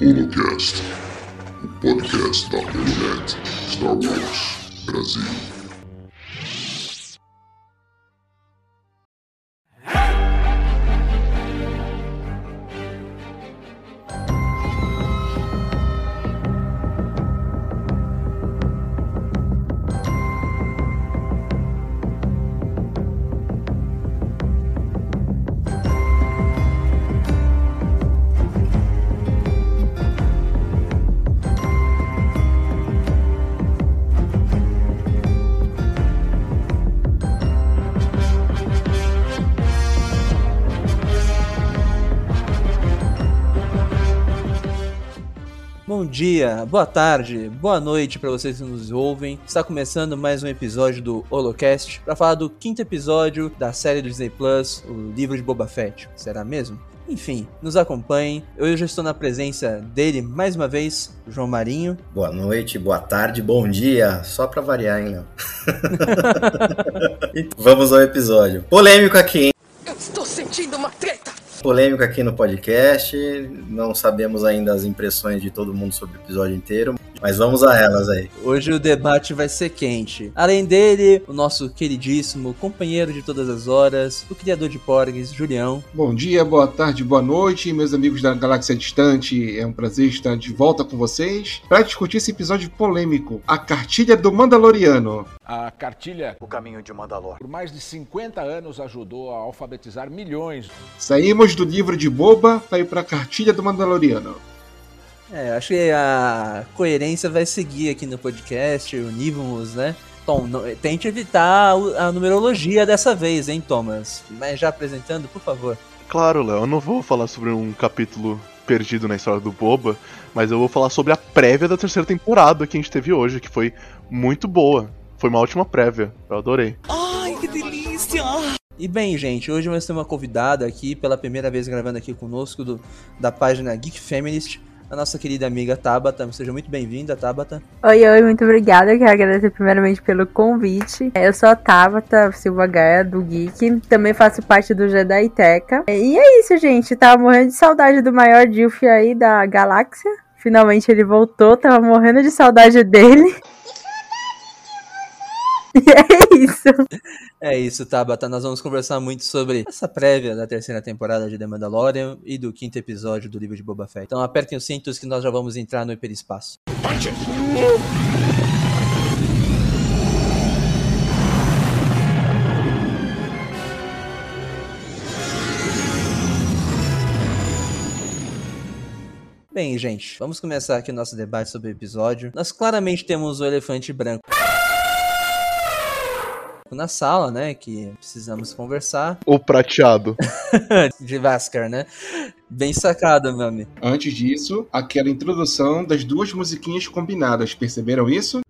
Holocast, o podcast da Holonet Star Wars Brasil. Dia, boa tarde, boa noite para vocês que nos ouvem. Está começando mais um episódio do Holocast para falar do quinto episódio da série do Disney Plus, o livro de Boba Fett. Será mesmo? Enfim, nos acompanhem. Eu hoje estou na presença dele mais uma vez, João Marinho. Boa noite, boa tarde, bom dia. Só pra variar, hein, Léo? Vamos ao episódio. Polêmico aqui, hein? Eu estou sentindo uma treta! Polêmico aqui no podcast. Não sabemos ainda as impressões de todo mundo sobre o episódio inteiro, mas vamos a elas aí. Hoje o debate vai ser quente. Além dele, o nosso queridíssimo companheiro de todas as horas, o criador de Porgs, Julião. Bom dia, boa tarde, boa noite, meus amigos da Galáxia Distante. É um prazer estar de volta com vocês para discutir esse episódio polêmico, a cartilha do Mandaloriano. A cartilha, O caminho de Mandalor. por mais de 50 anos, ajudou a alfabetizar milhões. Saímos do livro de Boba para ir para a cartilha do Mandaloriano. É, acho que a coerência vai seguir aqui no podcast, unimos, né? Tom, tente evitar o- a numerologia dessa vez, hein, Thomas? Mas já apresentando, por favor. Claro, Léo, eu não vou falar sobre um capítulo perdido na história do Boba, mas eu vou falar sobre a prévia da terceira temporada que a gente teve hoje, que foi muito boa. Foi uma ótima prévia, eu adorei. E bem, gente, hoje nós temos uma convidada aqui, pela primeira vez gravando aqui conosco, do, da página Geek Feminist, a nossa querida amiga Tabata. Seja muito bem-vinda, Tabata. Oi, oi, muito obrigada. Eu quero agradecer primeiramente pelo convite. Eu sou a Tabata Silva Gaia, do Geek. Também faço parte do Jedi Teca. E é isso, gente. Tava morrendo de saudade do maior Dilf aí da galáxia. Finalmente ele voltou. Tava morrendo de saudade dele. É isso. É isso, Tabata. Nós vamos conversar muito sobre essa prévia da terceira temporada de The Mandalorian e do quinto episódio do livro de Boba Fett. Então apertem os cintos que nós já vamos entrar no hiperespaço. Bem, gente, vamos começar aqui o nosso debate sobre o episódio. Nós claramente temos o elefante branco na sala, né? Que precisamos conversar. O prateado. de Vaskar, né? Bem sacado, meu amigo. Antes disso, aquela introdução das duas musiquinhas combinadas, perceberam isso?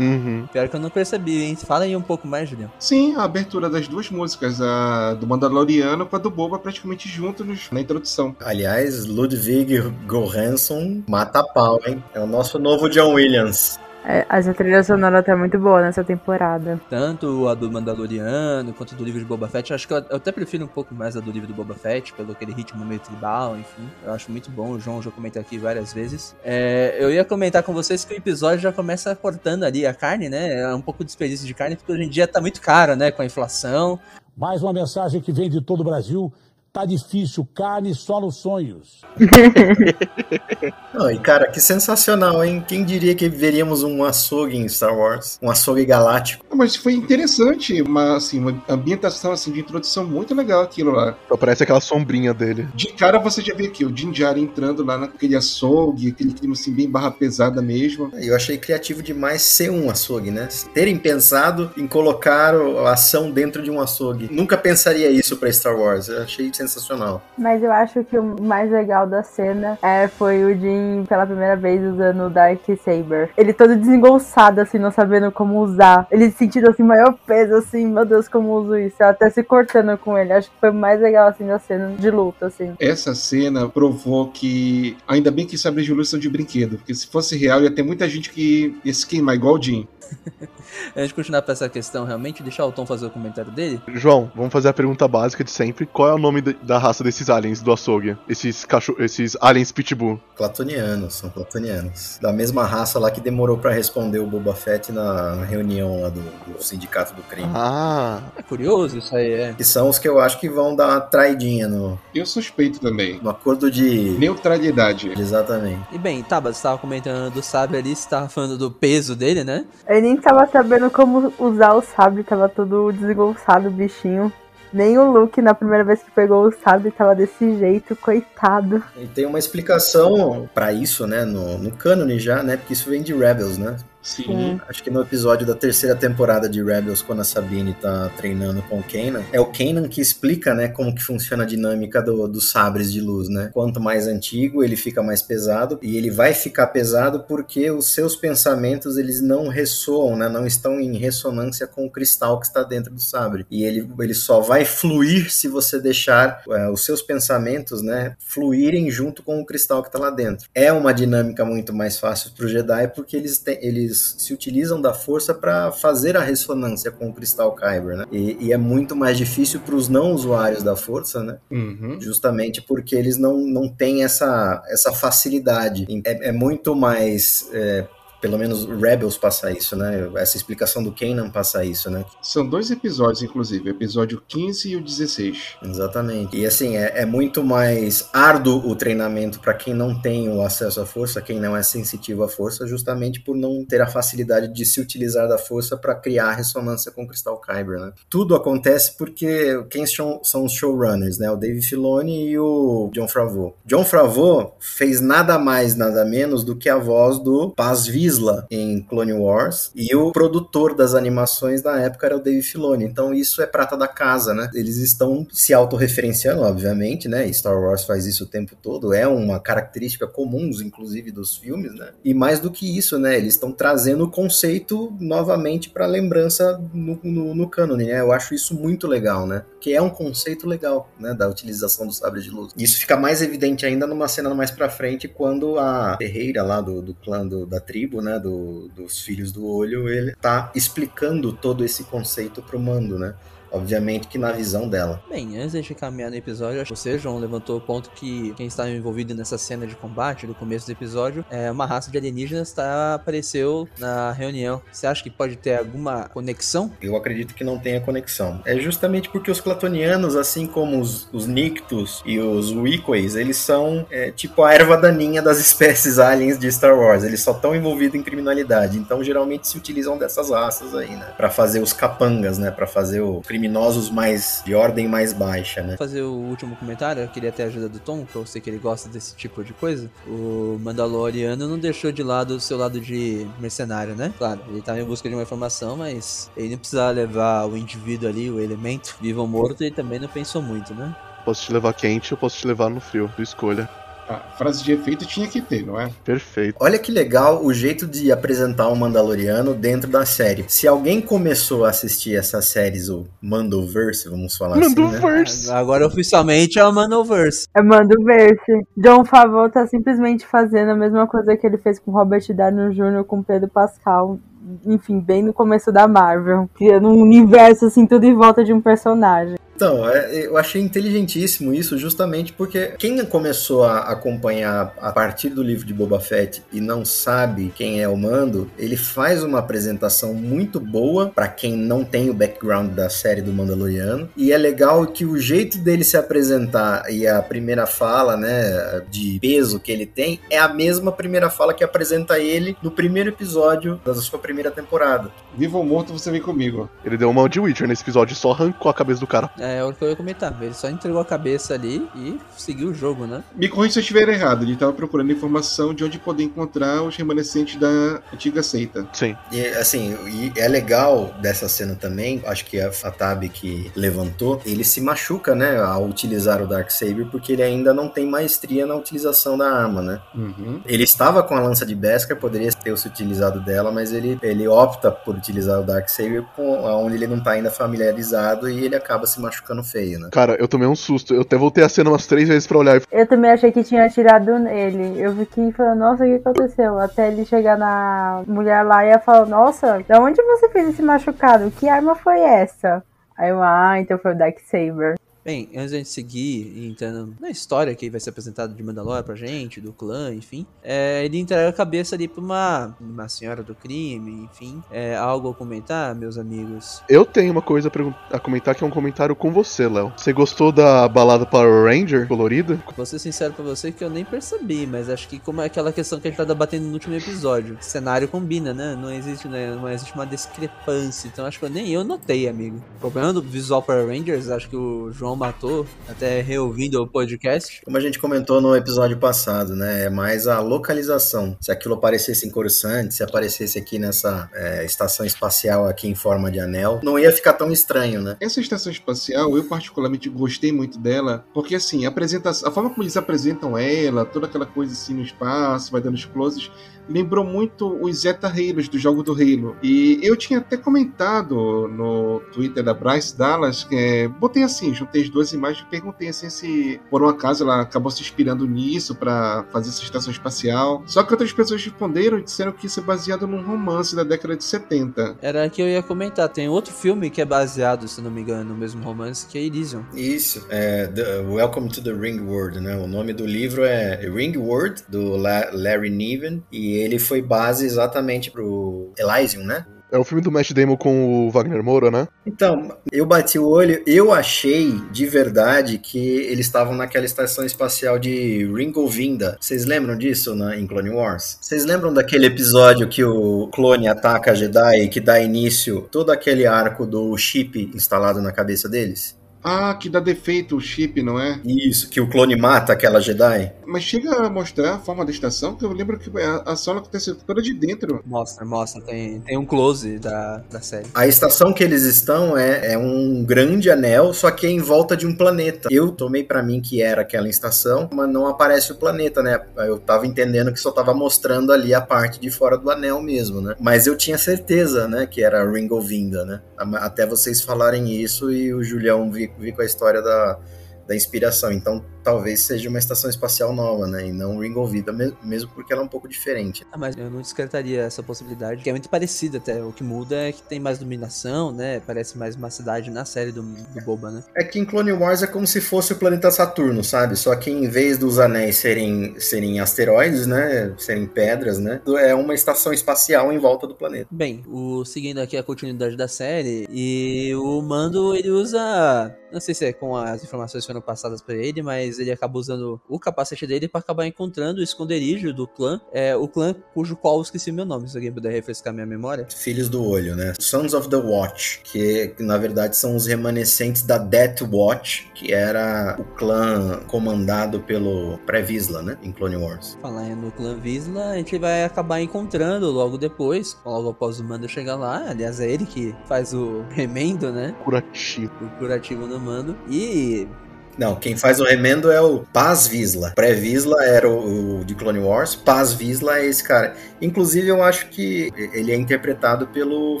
Uhum. Pior que eu não percebi, hein? Fala aí um pouco mais, Julião. Sim, a abertura das duas músicas, a do Mandaloriano com a do Boba praticamente juntos na introdução. Aliás, Ludwig Göransson mata a pau, hein? É o nosso novo John Williams. É, Essa trilha sonora tá muito boa nessa temporada. Tanto a do Mandaloriano quanto do livro de Boba Fett. Eu acho que eu, eu até prefiro um pouco mais a do livro do Boba Fett, pelo aquele ritmo meio tribal, enfim. Eu acho muito bom. O João já comentou aqui várias vezes. É, eu ia comentar com vocês que o episódio já começa cortando ali a carne, né? É um pouco de desperdício de carne, porque hoje em dia tá muito caro, né? Com a inflação. Mais uma mensagem que vem de todo o Brasil. Tá difícil, carne só nos sonhos. Não, e cara, que sensacional, hein? Quem diria que veríamos um açougue em Star Wars? Um açougue galáctico. Ah, Mas foi interessante, uma, assim, uma ambientação assim, de introdução muito legal aquilo lá. Só parece aquela sombrinha dele. De cara você já vê aqui o Din Djarin entrando lá naquele açougue, aquele clima assim bem barra pesada mesmo. Eu achei criativo demais ser um açougue, né? Terem pensado em colocar a ação dentro de um açougue. Nunca pensaria isso pra Star Wars. Eu achei sensacional. Mas eu acho que o mais legal da cena é, foi o Jim pela primeira vez usando o Dark Saber. Ele todo desengonçado, assim, não sabendo como usar. Ele sentindo assim, maior peso, assim, meu Deus, como uso isso. Até se cortando com ele. Acho que foi o mais legal, assim, da cena de luta, assim. Essa cena provou que ainda bem que sabres de luz são de brinquedo, porque se fosse real ia ter muita gente que ia se queimar igual o Jim. Antes de continuar pra essa questão, realmente, deixar o Tom fazer o comentário dele. João, vamos fazer a pergunta básica de sempre. Qual é o nome de- da raça desses aliens do açougue? Esses cachorro, esses aliens pitbull. Platonianos, são platonianos. Da mesma raça lá que demorou pra responder o Boba Fett na reunião lá do, do Sindicato do Crime. Ah, É curioso isso aí, é. Que são os que eu acho que vão dar uma traidinha no, Eu suspeito também. no acordo de. Neutralidade. Exatamente. E bem, tá, você tava comentando do sabre ali, você tava falando do peso dele, né? Nem tava sabendo como usar o sabre, tava todo desengonçado o bichinho. Nem o Luke, na primeira vez que pegou o sabre, tava desse jeito, coitado. E tem uma explicação pra isso, né? No, no cânone já, né? Porque isso vem de Rebels, né? Sim. Acho que no episódio da terceira temporada de Rebels, quando a Sabine tá treinando com o Kanan, é o Kanan que explica, né, como que funciona a dinâmica do- dos sabres de luz, né? Quanto mais antigo, ele fica mais pesado, e ele vai ficar pesado porque os seus pensamentos, eles não ressoam, né, não estão em ressonância com o cristal que está dentro do sabre. E ele, ele só vai fluir se você deixar é, os seus pensamentos, né, fluírem junto com o cristal que está lá dentro. É uma dinâmica muito mais fácil para o Jedi porque eles, têm- eles se utilizam da força para fazer a ressonância com o cristal Kyber, né? E, e é muito mais difícil para os não usuários da força, né? Uhum. Justamente porque eles não, não têm essa, essa facilidade. É, é muito mais. é, pelo menos Rebels passa isso, né? Essa explicação do Kanan passa isso, né? São dois episódios, inclusive, o episódio 15 e o 16. Exatamente. E assim, é, é muito mais árduo o treinamento para quem não tem o acesso à força, quem não é sensitivo à força, justamente por não ter a facilidade de se utilizar da força para criar ressonância com o Crystal Kyber, né? Tudo acontece porque quem são, são os showrunners, né? O Dave Filoni e o John Favreau. John Favreau fez nada mais, nada menos do que a voz do Paz Vizsla em Clone Wars e o produtor das animações da época era o Dave Filoni. Então isso é prata da casa, né? Eles estão se autorreferenciando, obviamente, né? E Star Wars faz isso o tempo todo, é uma característica comum, inclusive, dos filmes, né? E mais do que isso, né? Eles estão trazendo o conceito novamente para lembrança no, no, no cânone, né? Eu acho isso muito legal, né? Que é um conceito legal, né? Da utilização do sabre de luz. Isso fica mais evidente ainda numa cena mais pra frente, quando a ferreira lá do, do clã do- da tribo, né? Do, dos filhos do olho, ele tá explicando todo esse conceito pro mando, né? Obviamente que na visão dela. Bem, antes de a gente caminhar no episódio, acho que você, João, levantou o ponto que quem está envolvido nessa cena de combate do começo do episódio é uma raça de alienígenas tá, apareceu na reunião. Você acha que pode ter alguma conexão? Eu acredito que não tenha conexão. É justamente porque os clatonianos, assim como os, os Nictus e os Weequays, eles são é, tipo a erva daninha das espécies aliens de Star Wars. Eles só estão envolvidos em criminalidade. Então, geralmente se utilizam dessas raças aí, né? Pra fazer os capangas, né? Pra fazer o criminosos mais de ordem mais baixa, né? Vou fazer o último comentário, eu queria ter a ajuda do Tom, que eu sei que ele gosta desse tipo de coisa. O Mandaloriano não deixou de lado o seu lado de mercenário, né? Claro, ele tava em busca de uma informação, mas ele não precisava levar o indivíduo ali, o elemento, vivo ou morto, ele também não pensou muito, né? posso te levar quente ou posso te levar no frio. Tu escolha. A frase de efeito tinha que ter, não é? Perfeito. Olha que legal o jeito de apresentar o Mandaloriano dentro da série. Se alguém começou a assistir essas séries, o Mandoverse, vamos falar assim, né? Mandoverse. Agora oficialmente é o Manoverse. É mando verse. John Favreau tá simplesmente fazendo a mesma coisa que ele fez com Robert Downey Jr. com Pedro Pascal. Enfim, bem no começo da Marvel. Criando um universo assim, tudo em volta de um personagem. Então, é, eu achei inteligentíssimo isso, justamente porque quem começou a acompanhar a partir do livro de Boba Fett e não sabe quem é o Mando, ele faz uma apresentação muito boa para quem não tem o background da série do Mandaloriano. E é legal que o jeito dele se apresentar e a primeira fala, né, de peso que ele tem, é a mesma primeira fala que apresenta ele no primeiro episódio da sua primeira temporada. Vivo ou morto, você vem comigo. Ele deu uma de Witcher nesse episódio e só arrancou a cabeça do cara. É, É o que eu ia comentar. Ele só entregou a cabeça ali e seguiu o jogo, né? Me corrija se eu estiver errado. Ele estava procurando informação de onde poder encontrar os remanescentes da antiga seita. Sim. E assim, e é legal dessa cena também, acho que a, Tab que levantou, ele se machuca, né, ao utilizar o Darksaber, porque ele ainda não tem maestria na utilização da arma, né? Uhum. Ele estava com a lança de Beskar, poderia ter se utilizado dela, mas ele, ele opta por utilizar o Darksaber com onde ele não tá ainda familiarizado e ele acaba se machucando feio, né? Cara, eu tomei um susto. Eu até voltei a cena umas três vezes pra olhar. Eu também achei que tinha atirado nele. Eu fiquei falando, nossa, o que aconteceu? Até ele chegar na mulher lá e ela falou, nossa, de onde você fez esse machucado? Que arma foi essa? Aí eu, ah, então foi o Darksaber. Bem, antes da gente seguir e entrando na história que vai ser apresentada de Mandalore pra gente, do clã, enfim, é, ele entrega a cabeça ali pra uma, uma senhora do crime, enfim. É, algo a comentar, meus amigos? Eu tenho uma coisa a comentar que é um comentário com você, Léo. Você gostou da balada Power Ranger colorida? Vou ser sincero pra você que eu nem percebi, mas acho que como é aquela questão que a gente tá debatendo no último episódio. O cenário combina, né? Não existe, né? Não existe uma discrepância. Então acho que eu nem eu notei, amigo. O problema do visual Power Rangers, acho que o João matou, até reouvindo o podcast. Como a gente comentou no episódio passado, né? É mais a localização. Se aquilo aparecesse em Coruscant, se aparecesse aqui nessa é, estação espacial aqui em forma de anel, não ia ficar tão estranho, né? Essa estação espacial, eu particularmente gostei muito dela, porque assim, apresenta, a forma como eles apresentam ela, toda aquela coisa assim no espaço, vai dando os closes, lembrou muito os Zeta Halos do jogo do Halo. E eu tinha até comentado no Twitter da Bryce Dallas, que é, botei assim, juntei as duas imagens e perguntei assim se por um acaso ela acabou se inspirando nisso para fazer essa estação espacial. Só que outras pessoas responderam e disseram que isso é baseado num romance da década de 70. Era que eu ia comentar. Tem outro filme que é baseado, se não me engano, no mesmo romance, que é Elysium. Isso, é The- Welcome to the Ring World, né? O nome do livro é Ring World, do La- Larry Niven, e ele foi base exatamente pro Elysium, né? É o filme do Matt Damon com o Wagner Moura, né? Então, eu bati o olho, eu achei de verdade que eles estavam naquela estação espacial de Ringovinda. Vocês lembram disso na, em Clone Wars? Vocês lembram daquele episódio que o clone ataca a Jedi e que dá início todo aquele arco do chip instalado na cabeça deles? Ah, que dá defeito o chip, não é? Isso, que o clone mata aquela Jedi? Mas chega a mostrar a forma da estação, que eu lembro que a a ação aconteceu toda de dentro. Mostra, mostra. Tem, tem um close da, da série. A estação que eles estão é, é um grande anel, só que é em volta de um planeta. Eu tomei pra mim que era aquela estação, mas não aparece o planeta, né? Eu tava entendendo que só tava mostrando ali a parte de fora do anel mesmo, né? Mas eu tinha certeza, né, que era Ringovinda, né? Até vocês falarem isso e o Julião vir, vir com a história da, da inspiração. Então, talvez seja uma estação espacial nova, né? E não Ringovida, me- mesmo porque ela é um pouco diferente. Ah, mas eu não descartaria essa possibilidade, que é muito parecida até. O que muda é que tem mais dominação, né? Parece mais uma cidade na série do, do Boba, né? É que em Clone Wars é como se fosse o planeta Saturno, sabe? Só que em vez dos anéis serem, serem asteroides, né? Serem pedras, né? É uma estação espacial em volta do planeta. Bem, o, seguindo aqui a continuidade da série, e o Mando ele usa. Não sei se é com as informações que foram passadas pra ele, mas ele acaba usando o capacete dele pra acabar encontrando o esconderijo do clã. É, o clã cujo qual eu esqueci meu nome, se alguém puder refrescar minha memória. Filhos do Olho, né? Sons of the Watch, que na verdade são os remanescentes da Death Watch, que era o clã comandado pelo Pré-Visla, né? Em Clone Wars. Falar no clã Visla, a gente vai acabar encontrando logo depois, logo após o Mando chegar lá. Aliás, é ele que faz o remendo, né? Curativo. O curativo no Mando. E Não, quem faz o remendo é o Paz Visla. Pré-Visla era o, o de Clone Wars, Paz Visla é esse cara. Inclusive, eu acho que ele é interpretado pelo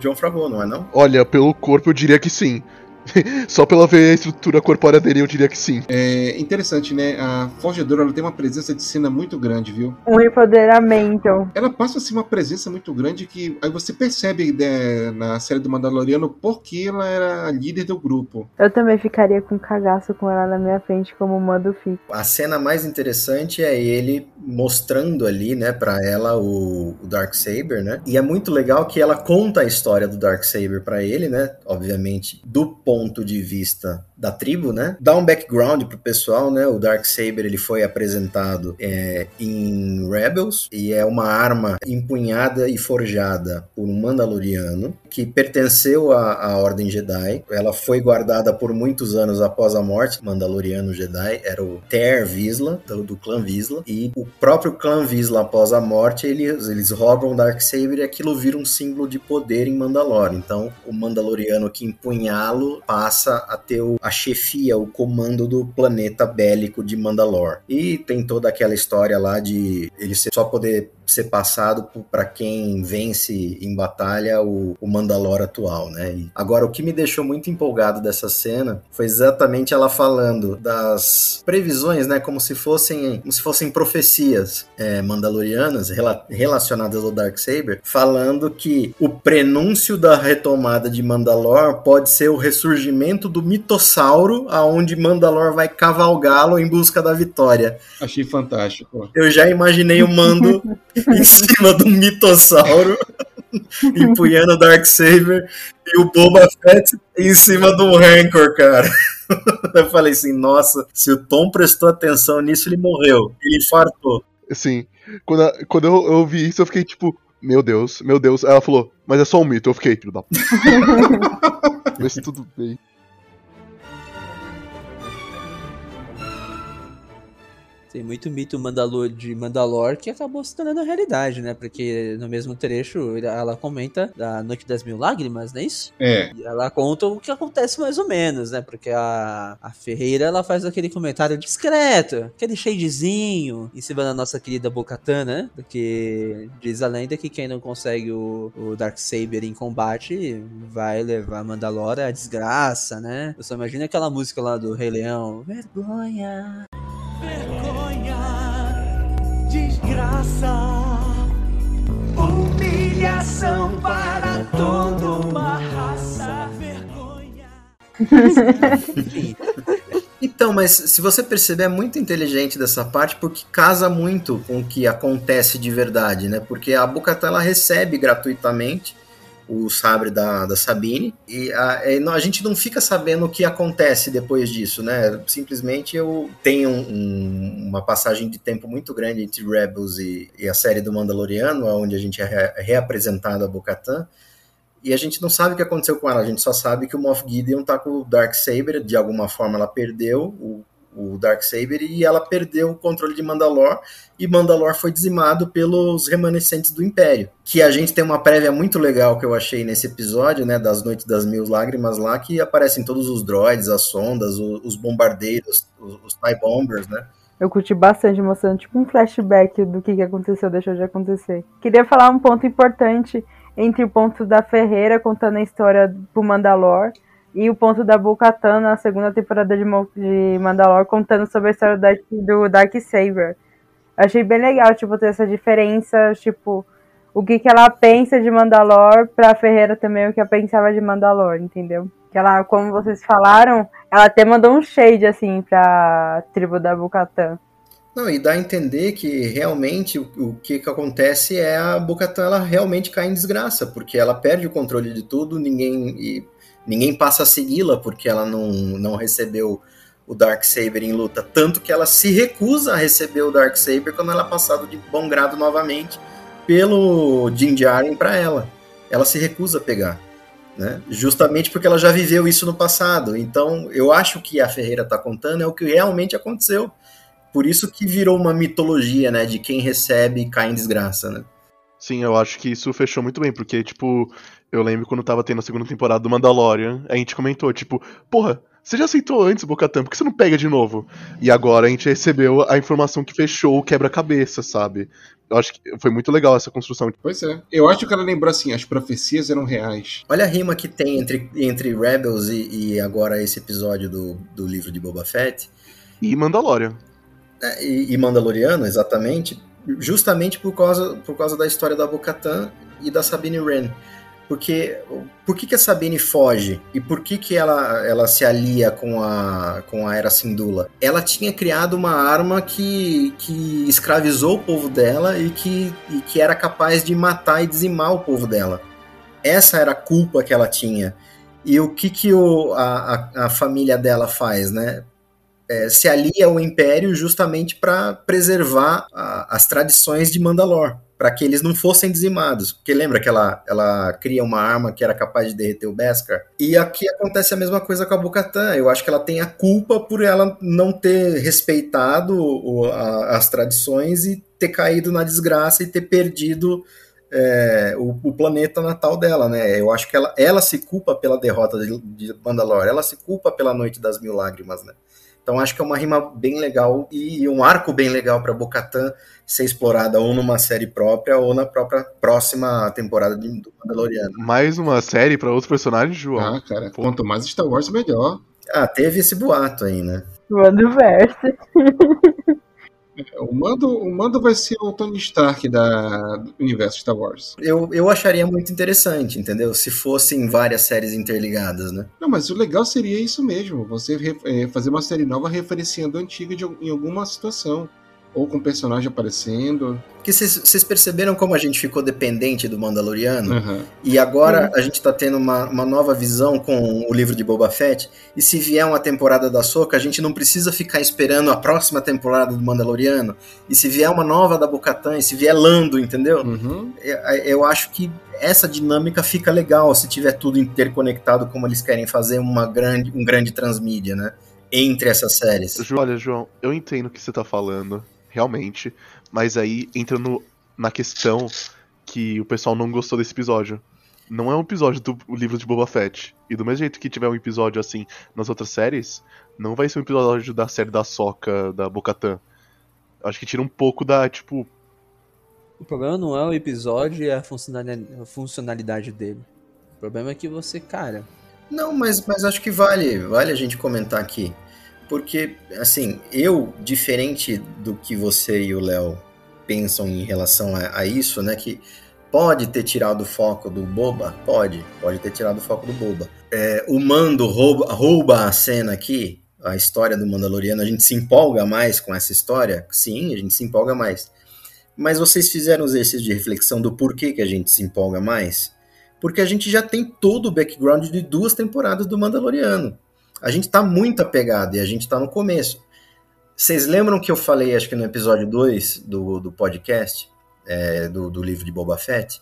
John Favreau, não é não? Olha, pelo corpo eu diria que sim. Só pela ver a estrutura corpórea dele eu diria que sim. É interessante, né? A Forjadora ela tem uma presença de cena muito grande, viu? Um empoderamento. Ela passa assim uma presença muito grande que aí você percebe né, na série do Mandaloriano por que ela era a líder do grupo. Eu também ficaria com cagaço com ela na minha frente, como o mando fica. A cena mais interessante é ele mostrando ali, né, para ela o, o Dark Saber, né? E é muito legal que ela conta a história do Dark Saber para ele, né? Obviamente, do ponto de vista da tribo, né? Dá um background pro pessoal, né? O Dark Saber ele foi apresentado é, em Rebels e é uma arma empunhada e forjada por um Mandaloriano que pertenceu à, à Ordem Jedi. Ela foi guardada por muitos anos após a morte. Mandaloriano Jedi era o Ter Vizsla do, do clã Vizsla e o próprio clã Vizsla após a morte eles eles roubam o Dark Saber e aquilo vira um símbolo de poder em Mandalore. Então o Mandaloriano que empunhá-lo passa a ter a chefia, o comando do planeta bélico de Mandalore. E tem toda aquela história lá de ele só poder ser passado para quem vence em batalha o, o Mandalor atual, né? E agora, o que me deixou muito empolgado dessa cena foi exatamente ela falando das previsões, né? Como se fossem, como se fossem profecias é, mandalorianas rela relacionadas ao Darksaber, falando que o prenúncio da retomada de Mandalor pode ser o ressurgimento do mitossauro, aonde Mandalor vai cavalgá-lo em busca da vitória. Achei fantástico. Eu já imaginei o Mando em cima do mitossauro, empunhando o Darksaber, e o Boba Fett em cima do Rancor, cara. Eu falei assim, nossa, se o Tom prestou atenção nisso, ele morreu. Ele infartou. Sim. Quando, a, quando eu, eu vi isso, eu fiquei tipo, meu Deus, meu Deus. Ela falou, mas é só um mito. Eu fiquei, filho da puta. Se tudo bem. Tem muito mito Mandalor de Mandalor que acabou se tornando realidade, né? Porque no mesmo trecho ela comenta da Noite das Mil Lágrimas, não é isso? É. E ela conta o que acontece mais ou menos, né? Porque a, a Ferreira ela faz aquele comentário discreto, aquele shadezinho em cima da nossa querida Bocatan, né? Porque diz a lenda que quem não consegue o, o Darksaber em combate vai levar Mandalor à desgraça, né? Eu só imagino aquela música lá do Rei Leão. Vergonha. Humilhação para toda uma raça, vergonha. Então, mas se você perceber, é muito inteligente dessa parte porque casa muito com o que acontece de verdade, né? Porque a Bocatã ela recebe gratuitamente o sabre da, da Sabine, e a, a, gente não fica sabendo o que acontece depois disso, né? Simplesmente eu tenho um, uma passagem de tempo muito grande entre Rebels e, e a série do Mandaloriano, onde a gente é re, reapresentado a Bo-Katan, e a gente não sabe o que aconteceu com ela, a gente só sabe que o Moff Gideon tá com o Darksaber, de alguma forma ela perdeu o o Darksaber, e ela perdeu o controle de Mandalor, e Mandalor foi dizimado pelos remanescentes do Império. Que a gente tem uma prévia muito legal que eu achei nesse episódio, né, das Noites das Mil Lágrimas lá, que aparecem todos os droids, as sondas, os, os bombardeiros, os, os TIE Bombers, né. Eu curti bastante, mostrando tipo um flashback do que, que aconteceu, deixou de acontecer. Queria falar um ponto importante entre o ponto da Ferreira contando a história pro Mandalor e o ponto da Bo-Katan na segunda temporada de, de Mandalore contando sobre a história do Dark Saber. Achei bem legal, tipo, ter essa diferença, tipo, o que, que ela pensa de Mandalore pra Ferreira também o que ela pensava de Mandalore, entendeu? Que ela, como vocês falaram, ela até mandou um shade, assim, pra tribo da Bo-Katan. Não, e dá a entender que realmente o, o que, que acontece é a Bocatan ela realmente cai em desgraça, porque ela perde o controle de tudo, ninguém. E ninguém passa a segui-la porque ela não, não recebeu o Dark Saber em luta, tanto que ela se recusa a receber o Dark Saber quando ela é passado de bom grado novamente pelo Din Djarin para ela. Ela se recusa a pegar, né? Justamente porque ela já viveu isso no passado. Então, eu acho que a Ferreira está contando é o que realmente aconteceu. Por isso que virou uma mitologia, né, de quem recebe cai em desgraça, né? Sim, eu acho que isso fechou muito bem, porque, tipo, eu lembro quando tava tendo a segunda temporada do Mandalorian, a gente comentou, tipo, porra, você já aceitou antes o Bocatan, por que você não pega de novo? E agora a gente recebeu a informação que fechou o quebra-cabeça, sabe? Eu acho que foi muito legal essa construção. Pois é. Eu acho que ela lembrou assim, as profecias eram reais. Olha a rima que tem entre, entre Rebels e, e agora esse episódio do, do livro de Boba Fett. E Mandalorian. É, e, e Mandaloriano, exatamente. Justamente por causa, por causa da história da Bocatan e da Sabine Wren Porque por que, que a Sabine foge? E por que, que ela, ela se alia com a, com a Era Sindula? Ela tinha criado uma arma que, que escravizou o povo dela e que, e que era capaz de matar e dizimar o povo dela. Essa era a culpa que ela tinha. E o que, que o, a, a, a família dela faz, né? É, se alia ao Império justamente para preservar a, as tradições de Mandalor para que eles não fossem dizimados. Porque lembra que ela, ela cria uma arma que era capaz de derreter o Beskar? E aqui acontece a mesma coisa com a Bocatan. Eu acho que ela tem a culpa por ela não ter respeitado o, a, as tradições e ter caído na desgraça e ter perdido é, o, o, planeta natal dela, né? Eu acho que ela, ela se culpa pela derrota de, de Mandalor, ela se culpa pela Noite das Mil Lágrimas, né? Então acho que é uma rima bem legal e um arco bem legal para Bocatan ser explorada ou numa série própria ou na própria próxima temporada do Mandaloriano. Mais uma série para outros personagens, João? Ah, cara, quanto mais Star Wars, melhor. Ah, teve esse boato aí, né? Mando verso. O mando, o mando vai ser o Tony Stark da, do universo Star Wars. Eu, eu acharia muito interessante, entendeu? Se fossem várias séries interligadas, né? Não, mas o legal seria isso mesmo. Você é, fazer uma série nova referenciando a antiga de, em alguma situação ou com personagem aparecendo. Porque vocês perceberam como a gente ficou dependente do Mandaloriano? Uhum. E agora uhum. a gente tá tendo uma, uma nova visão com o livro de Boba Fett. E se vier uma temporada da Soca, a gente não precisa ficar esperando a próxima temporada do Mandaloriano. E se vier uma nova da Bocatan, e se vier Lando, entendeu? Uhum. Eu, eu acho que essa dinâmica fica legal se tiver tudo interconectado como eles querem fazer uma grande, um grande transmídia, né? Entre essas séries. Olha, João, eu entendo o que você tá falando realmente. Mas aí entra no, na questão que o pessoal não gostou desse episódio. Não é um episódio do livro de Boba Fett. E do mesmo jeito que tiver um episódio assim nas outras séries, não vai ser um episódio da série da Soca, da Bocatan. Acho que tira um pouco da, tipo. O problema não é o episódio e a funcionalidade dele. O problema é que você, cara. Não, mas, mas acho que vale, vale a gente comentar aqui porque, assim, eu, diferente do que você e o Léo pensam em relação a, a, isso, né, que pode ter tirado o foco do Boba, pode, pode ter tirado o foco do Boba. É, o Mando rouba, rouba a cena aqui, a história do Mandaloriano, a gente se empolga mais com essa história? Sim, a gente se empolga mais. Mas vocês fizeram os exercícios de reflexão do porquê que a gente se empolga mais? Porque a gente já tem todo o background de duas temporadas do Mandaloriano a gente está muito apegado e a gente está no começo. Vocês lembram que eu falei, acho que no episódio 2 do, do podcast, é, do, do livro de Boba Fett,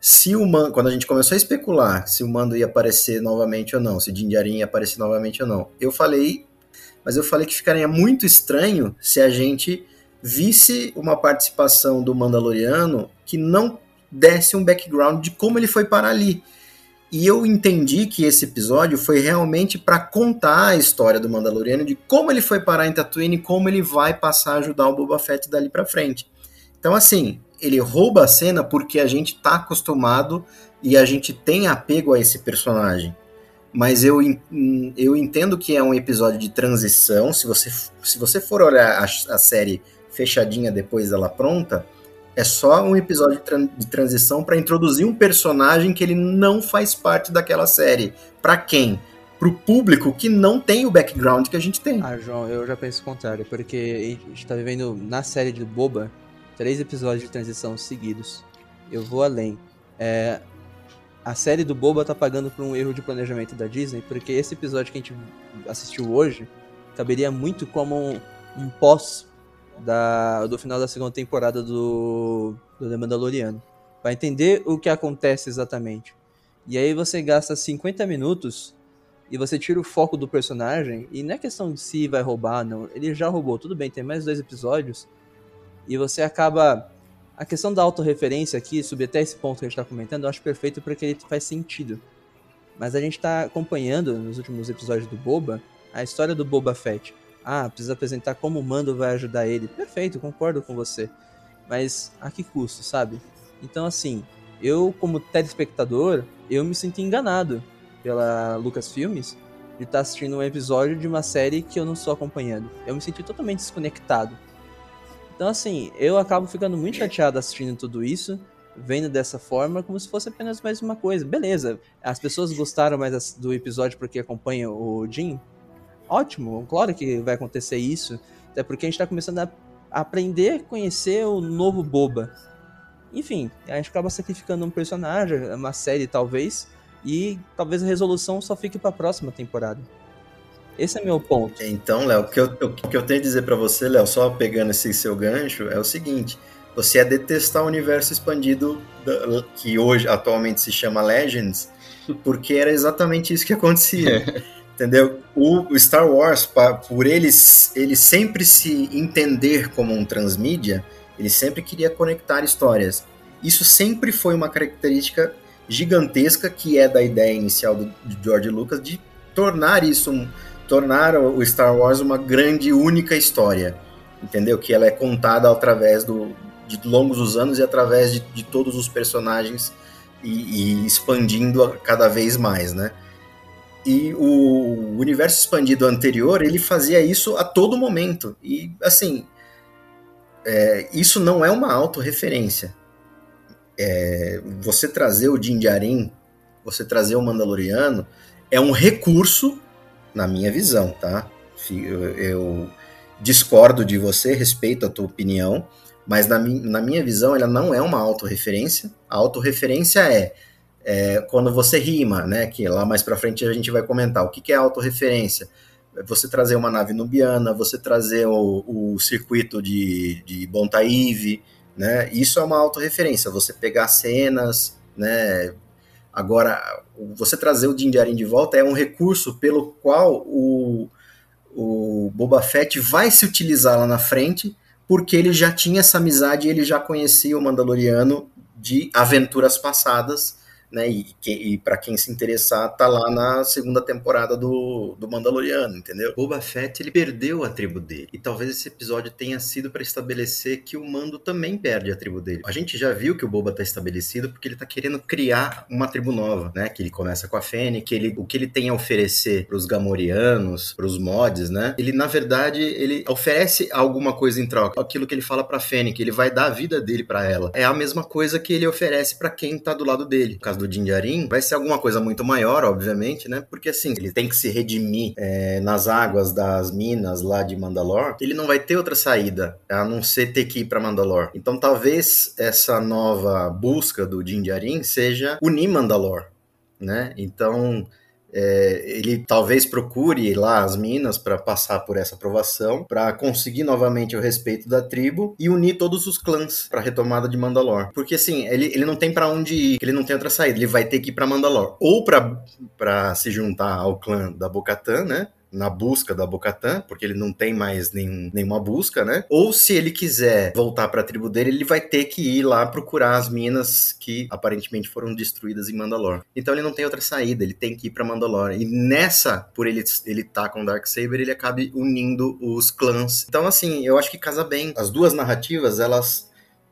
se o Man, quando a gente começou a especular se o Mando ia aparecer novamente ou não, se Din Djarin ia aparecer novamente ou não, eu falei, mas eu falei que ficaria muito estranho se a gente visse uma participação do Mandaloriano que não desse um background de como ele foi parar ali. E eu entendi que esse episódio foi realmente para contar a história do Mandaloriano, de como ele foi parar em Tatooine e como ele vai passar a ajudar o Boba Fett dali para frente. Então, assim, ele rouba a cena porque a gente tá acostumado e a gente tem apego a esse personagem. Mas eu, eu entendo que é um episódio de transição. Se você, se você for olhar a, a série fechadinha depois dela pronta, é só um episódio de, tran de transição para introduzir um personagem que ele não faz parte daquela série. Para quem? Pro público que não tem o background que a gente tem. Ah, João, eu já penso o contrário, porque a gente tá vivendo na série de Boba três episódios de transição seguidos. Eu vou além. É, a série do Boba tá pagando por um erro de planejamento da Disney, porque esse episódio que a gente assistiu hoje caberia muito como um, um pós da, do final da segunda temporada do, do The Mandaloriano. Para entender o que acontece exatamente. E aí você gasta 50 minutos e você tira o foco do personagem. E não é questão de se vai roubar, não. Ele já roubou, tudo bem, tem mais dois episódios. E você acaba. A questão da autorreferência aqui, subir até esse ponto que a gente está comentando, eu acho perfeito porque ele faz sentido. Mas a gente está acompanhando nos últimos episódios do Boba a história do Boba Fett. Ah, precisa apresentar como o Mando vai ajudar ele. Perfeito, concordo com você. Mas a que custo, sabe? Então, assim, eu, como telespectador, eu me senti enganado pela Lucasfilmes de estar tá assistindo um episódio de uma série que eu não estou acompanhando. Eu me senti totalmente desconectado. Então, assim, eu acabo ficando muito chateado assistindo tudo isso. vendo dessa forma como se fosse apenas mais uma coisa. Beleza, as pessoas gostaram mais do episódio porque acompanham o Jim? Ótimo, claro que vai acontecer isso, até porque a gente tá começando a aprender a conhecer o novo Boba. Enfim, a gente acaba sacrificando um personagem, uma série talvez, e talvez a resolução só fique para a próxima temporada. Esse é meu ponto. Então, Léo, o que eu, o que eu tenho a dizer para você, Léo, só pegando esse seu gancho, é o seguinte: você é detestar o universo expandido que hoje atualmente se chama Legends, porque era exatamente isso que acontecia. entendeu? O, Star Wars, por eles ele sempre se entender como um transmídia, ele sempre queria conectar histórias. Isso sempre foi uma característica gigantesca que é da ideia inicial do, de George Lucas de tornar isso um, tornar o Star Wars uma grande única história, entendeu? Que ela é contada através do, de longos os anos e através de, de todos os personagens e, e expandindo cada vez mais, né? E o universo expandido anterior, ele fazia isso a todo momento. E, assim, é, isso não é uma autorreferência. É, você trazer o Din Djarin, você trazer o Mandaloriano, é um recurso, na minha visão, tá? Eu, eu discordo de você, respeito a tua opinião, mas na, na minha visão ela não é uma autorreferência. A autorreferência é é, quando você rima, né? Que lá mais para frente a gente vai comentar. O que, que é autorreferência? Você trazer uma nave nubiana, você trazer o, o circuito de, de Bontaíve, né? Isso é uma autorreferência. Você pegar cenas, né? Agora, você trazer o Din Djarin de volta é um recurso pelo qual o, o Boba Fett vai se utilizar lá na frente, porque ele já tinha essa amizade, ele já conhecia o Mandaloriano de aventuras passadas, né? E, e para quem se interessar, tá lá na segunda temporada do, do Mandaloriano, entendeu? Boba Fett ele perdeu a tribo dele. E talvez esse episódio tenha sido para estabelecer que o Mando também perde a tribo dele. A gente já viu que o Boba tá estabelecido porque ele tá querendo criar uma tribo nova, né? Que ele começa com a Fennec, ele, o que ele tem a oferecer pros Gamorianos, pros mods, né? Ele, na verdade, ele oferece alguma coisa em troca. Aquilo que ele fala pra Fennec, ele vai dar a vida dele para ela. É a mesma coisa que ele oferece para quem tá do lado dele. No caso do Din Djarin, vai ser alguma coisa muito maior, obviamente, né? Porque assim, ele tem que se redimir é, nas águas das minas lá de Mandalor. Ele não vai ter outra saída a não ser ter que ir para Mandalor. Então talvez essa nova busca do Din Djarin seja unir Mandalor, né? Então é, ele talvez procure lá as minas para passar por essa aprovação, para conseguir novamente o respeito da tribo e unir todos os clãs para retomada de Mandalor. Porque assim, ele, ele não tem para onde ir, ele não tem outra saída, ele vai ter que ir para Mandalor. Ou para se juntar ao clã da Bocatan, né? Na busca da Bocatã, porque ele não tem mais nenhum, nenhuma busca, né? Ou se ele quiser voltar para a tribo dele, ele vai ter que ir lá procurar as minas que aparentemente foram destruídas em Mandalor. Então ele não tem outra saída, ele tem que ir para Mandalor. E nessa, por ele ele tá com Dark Saber, ele acaba unindo os clãs. Então assim, eu acho que casa bem. As duas narrativas, elas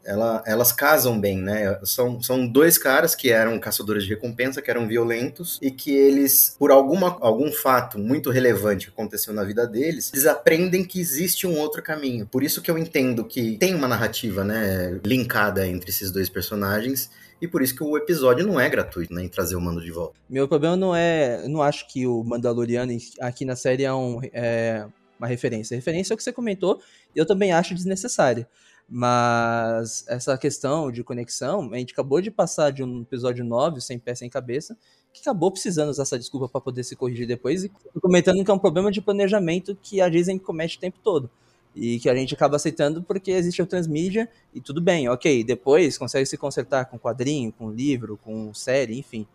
ela, elas casam bem, né? São, são dois caras que eram caçadores de recompensa, que eram violentos, e que eles, por alguma, algum fato muito relevante que aconteceu na vida deles, eles aprendem que existe um outro caminho. Por isso que eu entendo que tem uma narrativa, né, linkada entre esses dois personagens, e por isso que o episódio não é gratuito, né, em trazer o Mando de volta. Meu problema não é, eu não acho que o Mandaloriano aqui na série é, um, é uma referência. A referência é o que você comentou, eu também acho desnecessário. Mas essa questão de conexão, a gente acabou de passar de um episódio 9, sem pé, sem cabeça, que acabou precisando usar essa desculpa para poder se corrigir depois, e comentando que é um problema de planejamento que a Disney comete o tempo todo. E que a gente acaba aceitando porque existe o transmídia e tudo bem, ok. Depois consegue se consertar com quadrinho, com livro, com série, enfim.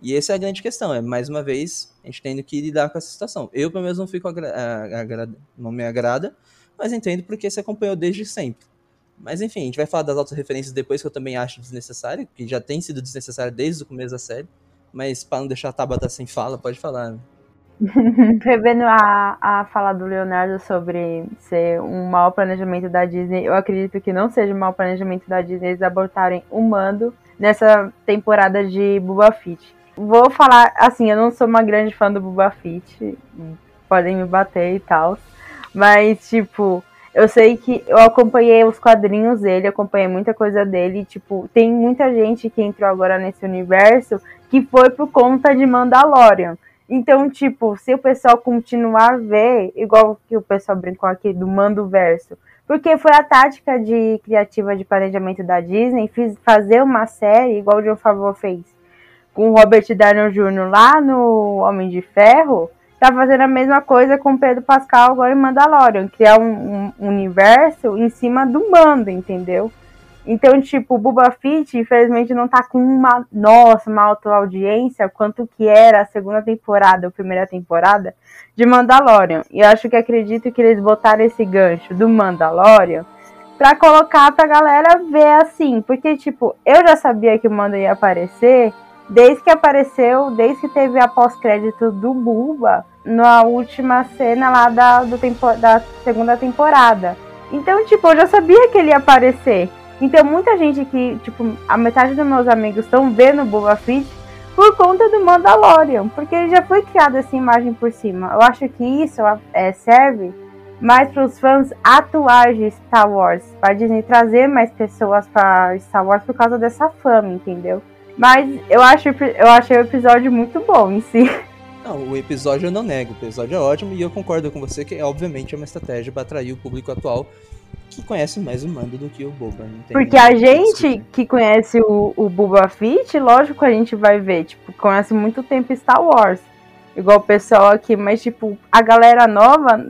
E essa é a grande questão, é mais uma vez a gente tendo que lidar com essa situação. Eu, pelo menos, não fico agra agra não me agrada, mas entendo porque se acompanhou desde sempre. Mas enfim, a gente vai falar das altas referências depois, que eu também acho desnecessário, que já tem sido desnecessário desde o começo da série. Mas para não deixar a Tabata sem fala, pode falar. Revendo a, a fala do Leonardo sobre ser um mau planejamento da Disney, eu acredito que não seja um mau planejamento da Disney eles abortarem o mando nessa temporada de Boba Fett. Vou falar, assim, eu não sou uma grande fã do Boba Fett, podem me bater e tal, mas, tipo, Eu sei que eu acompanhei os quadrinhos dele, acompanhei muita coisa dele. Tipo, tem muita gente que entrou agora nesse universo que foi por conta de Mandalorian. Então, tipo, se o pessoal continuar a ver, igual que o pessoal brincou aqui do Mando Verso, porque foi a tática de criativa de planejamento da Disney fiz, fazer uma série, igual o John Favreau fez, com o Robert Downey Jr. lá no Homem de Ferro, tá fazendo a mesma coisa com Pedro Pascal agora em Mandalorian, criar um, um universo em cima do mando, entendeu? Então, tipo, o Boba Fett, infelizmente, não tá com uma, nossa, uma alta audiência quanto que era a segunda temporada, ou primeira temporada de Mandalorian. E eu acho que acredito que eles botaram esse gancho do Mandalorian pra colocar pra galera ver assim. Porque, tipo, eu já sabia que o Mando ia aparecer desde que apareceu, desde que teve a pós-crédito do Buba na última cena lá da, tempo, da segunda temporada. Então, tipo, eu já sabia que ele ia aparecer. Então, muita gente que, tipo, a metade dos meus amigos estão vendo o Boba Fett por conta do Mandalorian, porque ele já foi criado essa imagem por cima. Eu acho que isso é, serve mais para os fãs atuais de Star Wars, para Disney trazer mais pessoas para Star Wars por causa dessa fama, entendeu? Mas eu acho eu achei o episódio muito bom em si. Não, o episódio eu não nego, o episódio é ótimo e eu concordo com você que é obviamente uma estratégia para atrair o público atual que conhece mais o Mando do que o Boba. Porque a gente que conhece o, o Boba Fett, lógico que a gente vai ver, tipo, conhece muito tempo Star Wars. Igual o pessoal aqui, mas tipo, a galera nova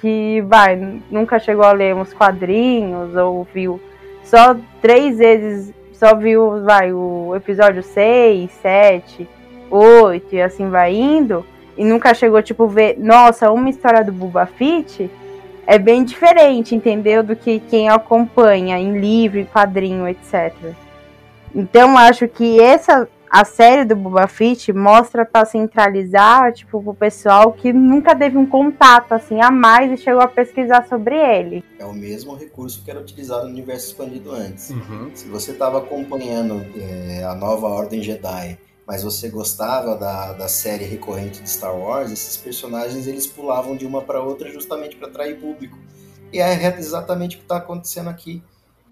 que vai, nunca chegou a ler uns quadrinhos ou viu só três vezes, só viu, vai, o episódio 6, 7, 8 e assim vai indo, e nunca chegou, tipo, ver, nossa, uma história do Boba Fett é bem diferente, entendeu? Do que quem acompanha em livro, quadrinho, etc. Então acho que essa a série do Boba Fett mostra para centralizar, tipo, o pessoal que nunca teve um contato assim a mais e chegou a pesquisar sobre ele. É o mesmo recurso que era utilizado no universo expandido antes. Uhum. Se você estava acompanhando é, a nova Ordem Jedi mas você gostava da, da série recorrente de Star Wars, esses personagens eles pulavam de uma para outra justamente para atrair público. E é exatamente o que está acontecendo aqui.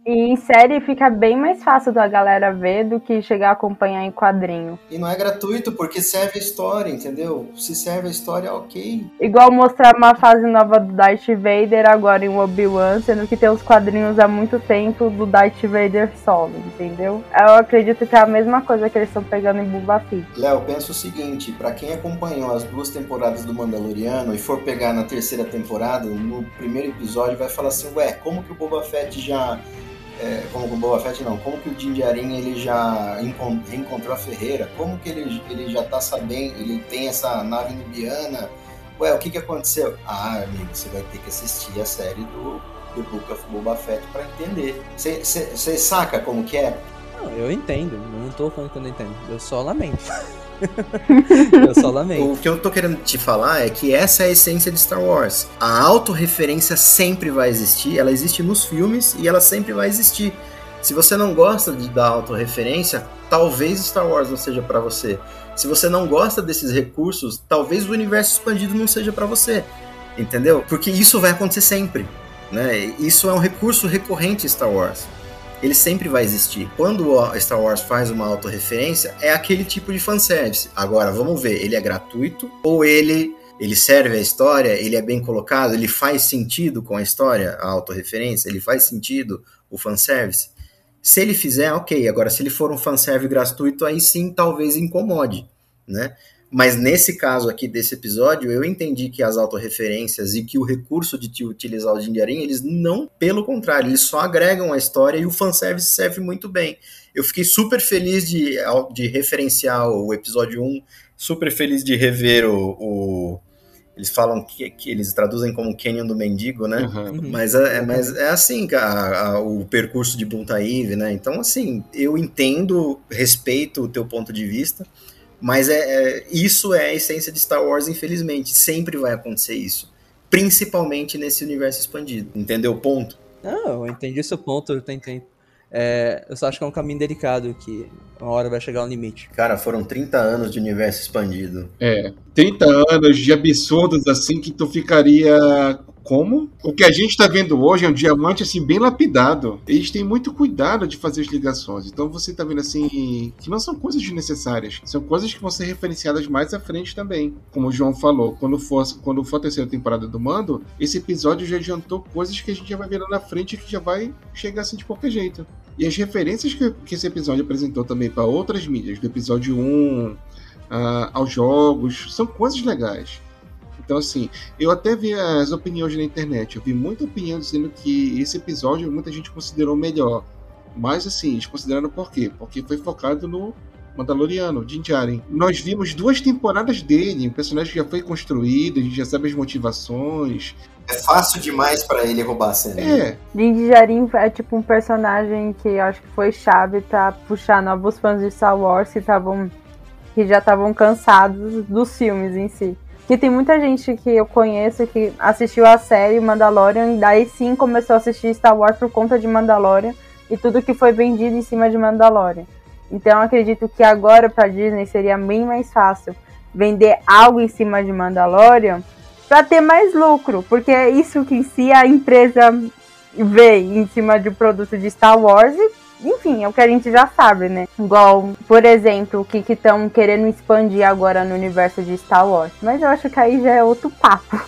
E em série fica bem mais fácil da galera ver do que chegar a acompanhar em quadrinho. E não é gratuito, porque serve a história, entendeu? Se serve a história, ok. Igual mostrar uma fase nova do Darth Vader agora em Obi-Wan, sendo que tem os quadrinhos há muito tempo do Darth Vader solo, entendeu? Eu acredito que é a mesma coisa que eles estão pegando em Boba Fett. Léo, pensa o seguinte, para quem acompanhou as duas temporadas do Mandaloriano e for pegar na terceira temporada, no primeiro episódio vai falar assim, ué, como que o Boba Fett já é, como com o Boba Fett não, como que o Din Djarin ele já reencontrou a Ferreira, como que ele, ele já tá sabendo, ele tem essa nave nubiana, ué, o que que aconteceu? Ah, amigo, você vai ter que assistir a série do The Book of Boba Fett para entender. Você saca como que é? Não, eu entendo, não tô falando que eu não entendo, eu só lamento. eu só lamento. O que eu tô querendo te falar é que essa é a essência de Star Wars. A autorreferência sempre vai existir, ela existe nos filmes e ela sempre vai existir. Se você não gosta de, da autorreferência, talvez Star Wars não seja para você. Se você não gosta desses recursos, talvez o universo expandido não seja para você. Entendeu? Porque isso vai acontecer sempre. Né? Isso é um recurso recorrente em Star Wars ele sempre vai existir. Quando o Star Wars faz uma autorreferência, é aquele tipo de fanservice. Agora, vamos ver, ele é gratuito ou ele ele serve a história, ele é bem colocado, ele faz sentido com a história, a autorreferência, ele faz sentido o fanservice. Se ele fizer, ok. Agora, se ele for um fanservice gratuito, aí sim talvez incomode, né? Mas nesse caso aqui desse episódio, eu entendi que as autorreferências e que o recurso de te utilizar o Jinjarin, eles não, pelo contrário, eles só agregam a história e o fanservice serve muito bem. Eu fiquei super feliz de, de referenciar o episódio 1, super feliz de rever o, o eles falam que, que, eles traduzem como Canyon do Mendigo, né? Uhum. Mas, é, é, mas é assim, a, a, o percurso de Buntaíve, né? Então, assim, eu entendo, respeito o teu ponto de vista, mas é, é, isso é a essência de Star Wars, infelizmente. Sempre vai acontecer isso. Principalmente nesse universo expandido. Entendeu o ponto? Não, eu entendi seu ponto, eu tentei. É, eu só acho que é um caminho delicado, que uma hora vai chegar ao limite. Cara, foram 30 anos de universo expandido. É. 30 anos de absurdos assim que tu ficaria como? O que a gente está vendo hoje é um diamante assim bem lapidado. Eles têm muito cuidado de fazer as ligações. Então você está vendo assim que não são coisas desnecessárias, são coisas que vão ser referenciadas mais à frente também. Como o João falou, quando for, quando for a terceira temporada do Mando, esse episódio já adiantou coisas que a gente já vai ver lá na frente que já vai chegar assim de qualquer jeito. E as referências que, que esse episódio apresentou também para outras mídias, do episódio 1 uh, aos jogos, são coisas legais. Então, assim, eu até vi as opiniões na internet. Eu vi muita opinião dizendo que esse episódio muita gente considerou melhor. Mas, assim, eles consideraram por quê? Porque foi focado no Mandaloriano, Din Djarin. Nós vimos duas temporadas dele, o personagem já foi construído, a gente já sabe as motivações. É fácil demais para ele roubar a cena. É. Din Djarin é tipo um personagem que eu acho que foi chave pra puxar novos fãs de Star Wars que estavam que já estavam cansados dos filmes em si. Que tem muita gente que eu conheço que assistiu a série Mandalorian, daí sim começou a assistir Star Wars por conta de Mandalorian e tudo que foi vendido em cima de Mandalorian. Então acredito que agora para Disney seria bem mais fácil vender algo em cima de Mandalorian para ter mais lucro, porque é isso que em si a empresa vê em cima de produto de Star Wars e enfim, é o que a gente já sabe, né? Igual, por exemplo, o que estão querendo expandir agora no universo de Star Wars. Mas eu acho que aí já é outro papo.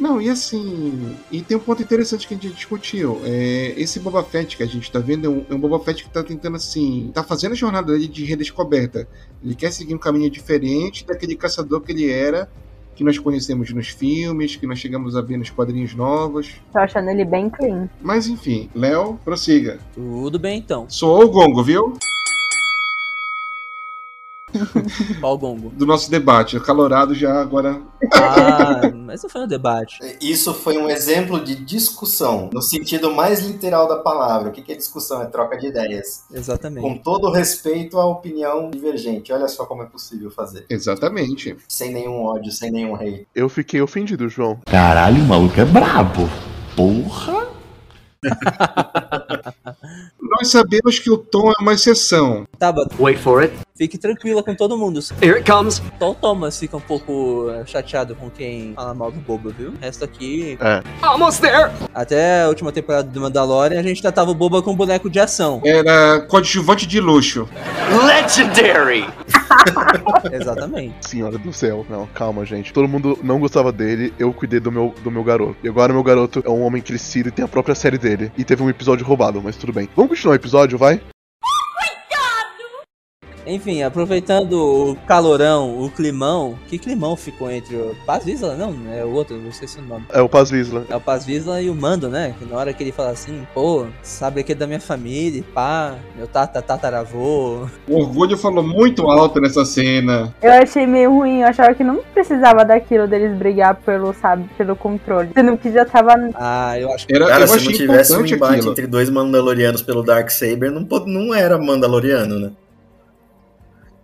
Não, e assim, e tem um ponto interessante que a gente discutiu. É, esse Boba Fett que a gente tá vendo é um, é um Boba Fett que tá tentando, assim, tá fazendo a jornada dele de redescoberta. Ele quer seguir um caminho diferente daquele caçador que ele era que nós conhecemos nos filmes, que nós chegamos a ver nos quadrinhos novos. Tô achando ele bem clean. Mas enfim, Léo, prossiga. Tudo bem então. Sou o Gongo, viu? Qual gongo? Do nosso debate, acalorado já agora. Ah, mas não foi um debate. Isso foi um exemplo de discussão, no sentido mais literal da palavra. O que é discussão? É troca de ideias. Exatamente. Com todo respeito à opinião divergente. Olha só como é possível fazer. Exatamente. Sem nenhum ódio, sem nenhum rei. Eu fiquei ofendido, João. Caralho, o maluco é brabo. Porra! Nós sabemos que o Tom é uma exceção. Tá, but Wait for it. fique tranquila com todo mundo. Here it comes. Só o Thomas fica um pouco eh, chateado com quem fala mal do Boba, viu? O resto aqui. É. Almost there. Até a última temporada do Mandalorian, a gente tratava o Boba com boneco de ação. Era coadjuvante de luxo. Legendary. Exatamente. Senhora do céu. Não, calma, gente. Todo mundo não gostava dele, eu cuidei do meu, do meu garoto. E agora meu garoto é um homem crescido e tem a própria série dele. E teve um episódio roubado, mas tudo bem. Vamos continuar o episódio, vai? Enfim, aproveitando o calorão, o climão. Que climão ficou entre o Paz Vizsla? Não, é o outro, não esqueci o nome. É o Paz Vizsla. É o Paz Vizsla e o Mando, né? Que na hora que ele fala assim, pô, sabe aquele da minha família, pá, meu tata, tataravô. O orgulho falou muito alto nessa cena. Eu achei meio ruim, eu achava que não precisava daquilo deles brigar pelo, sabe, pelo controle. Sendo que já tava. Ah, eu acho que. Era, Cara, eu se achei não tivesse um importante embate aquilo. entre dois Mandalorianos pelo Darksaber, não, pod- não era Mandaloriano, né?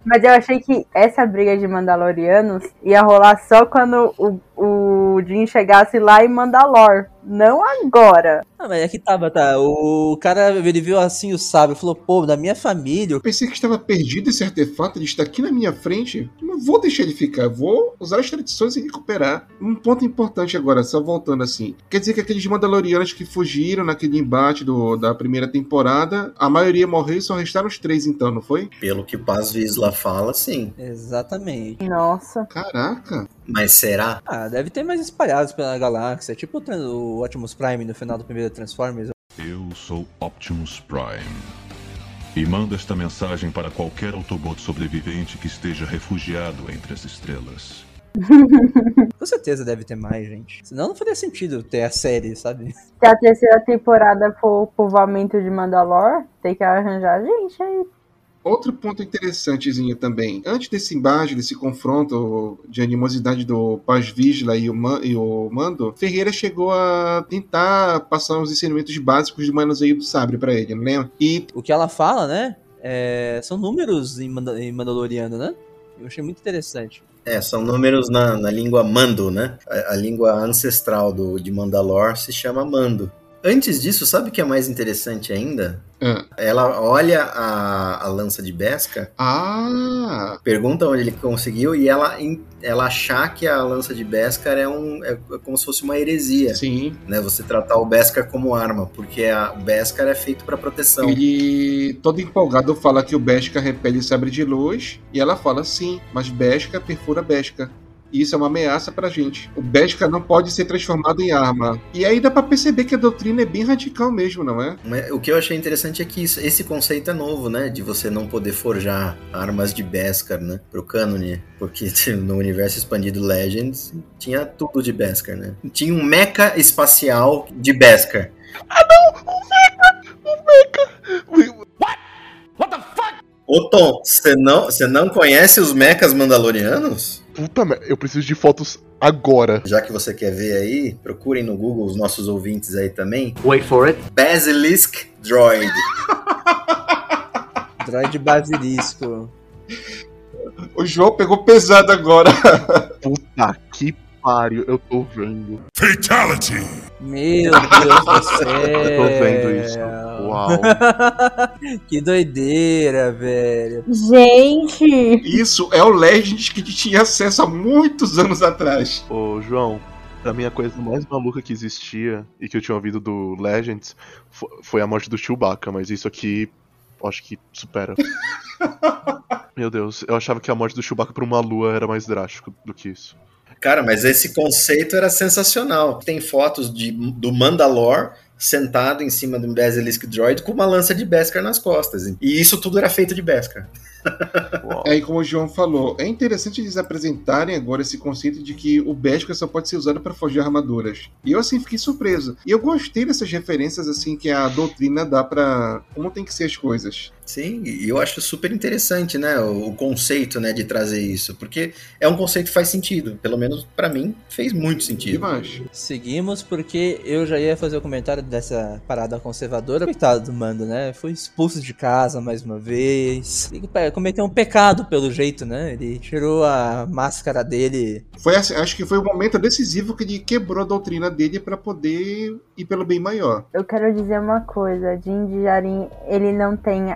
Mas eu achei que essa briga de Mandalorianos ia rolar só quando o, o Jin chegasse lá em Mandalor. Não agora. Ah, mas é que tava, tá. O cara, ele viu assim o sábio e falou, pô, da minha família. Eu pensei que estava perdido esse artefato, ele está aqui na minha frente. Eu não vou deixar ele ficar, vou usar as tradições e recuperar. Um ponto importante agora, só voltando assim. Quer dizer que aqueles Mandalorianos que fugiram naquele embate do, da primeira temporada, a maioria morreu e só restaram os três então, não foi? Pelo que Paz Vizsla fala, sim. Exatamente. Nossa. Caraca. Mas será? Ah, deve ter mais espalhados pela galáxia. Tipo o o Optimus Prime no final do primeiro Transformers. Eu sou Optimus Prime. E mando esta mensagem para qualquer Autobot sobrevivente que esteja refugiado entre as estrelas. Com certeza deve ter mais, gente. Senão não faria sentido ter a série, sabe? Se a terceira temporada for o povoamento de Mandalor, tem que arranjar gente aí. Outro ponto interessantezinho também. Antes desse embate, desse confronto de animosidade do Paz Vizsla e o, Man- e o Mando, Ferreira chegou a tentar passar uns ensinamentos básicos de manuseio do sabre pra ele, não lembra? E O que ela fala, né? é, são números em, Manda- em Mandaloriano, né? Eu achei muito interessante. É, são números na, na língua Mando, né? A, a língua ancestral do, de Mandalor se chama Mando. Antes disso, sabe o que é mais interessante ainda? Ah. Ela olha a, a lança de Beskar, Ah! pergunta onde ele conseguiu e ela, ela achar que a lança de Beskar é, um, é como se fosse uma heresia. Sim. Né, você tratar o Beskar como arma, porque a, o Beskar é feito para proteção. Ele, todo empolgado, fala que o Beskar repele sabre de luz. E ela fala sim, mas Beskar perfura Beskar. E isso é uma ameaça pra gente. O Beskar não pode ser transformado em arma. E aí dá pra perceber que a doutrina é bem radical mesmo, não é? O que eu achei interessante é que isso- esse conceito é novo, né? De você não poder forjar armas de Beskar, né? Pro cânone. Porque no universo expandido Legends tinha tudo de Beskar, né? Tinha um mecha espacial de Beskar. Ô Tom, você não, você não conhece os mechas mandalorianos? Puta merda, eu preciso de fotos agora. Já que você quer ver aí, procurem no Google os nossos ouvintes aí também. Wait for it. Basilisk Droid. Droid basilisco. O João pegou pesado agora. Puta que pariu, eu tô vendo. Fatality! Meu Deus do céu. Eu tô vendo isso. Uau. que doideira, velho. Gente! Isso é o Legends que a gente tinha acesso há muitos anos atrás. Ô, João, pra mim a coisa mais maluca que existia e que eu tinha ouvido do Legends fo- foi a morte do Chewbacca, mas isso aqui eu acho que supera. Meu Deus, eu achava que a morte do Chewbacca por uma lua era mais drástico do que isso. Cara, mas esse conceito era sensacional. Tem fotos de, do Mandalor sentado em cima de um Basilisk Droid com uma lança de Beskar nas costas. E isso tudo era feito de Beskar. Aí, como o João falou, é interessante eles apresentarem agora esse conceito de que o Beskar só pode ser usado para forjar armaduras. E eu, assim, fiquei surpreso. E eu gostei dessas referências, assim, que a doutrina dá pra como tem que ser as coisas. Sim, e eu acho super interessante, né, o, o conceito, né, de trazer isso, porque é um conceito que faz sentido, pelo menos pra mim fez muito sentido. Demais. Seguimos porque eu já ia fazer o comentário dessa parada conservadora. Coitado do Mando, né? Foi expulso de casa mais uma vez. Ele cometeu um pecado pelo jeito, né? Ele tirou a máscara dele. Foi assim, acho que foi o momento decisivo que ele quebrou a doutrina dele para poder ir pelo bem maior. Eu quero dizer uma coisa, Din Djarin, ele não tem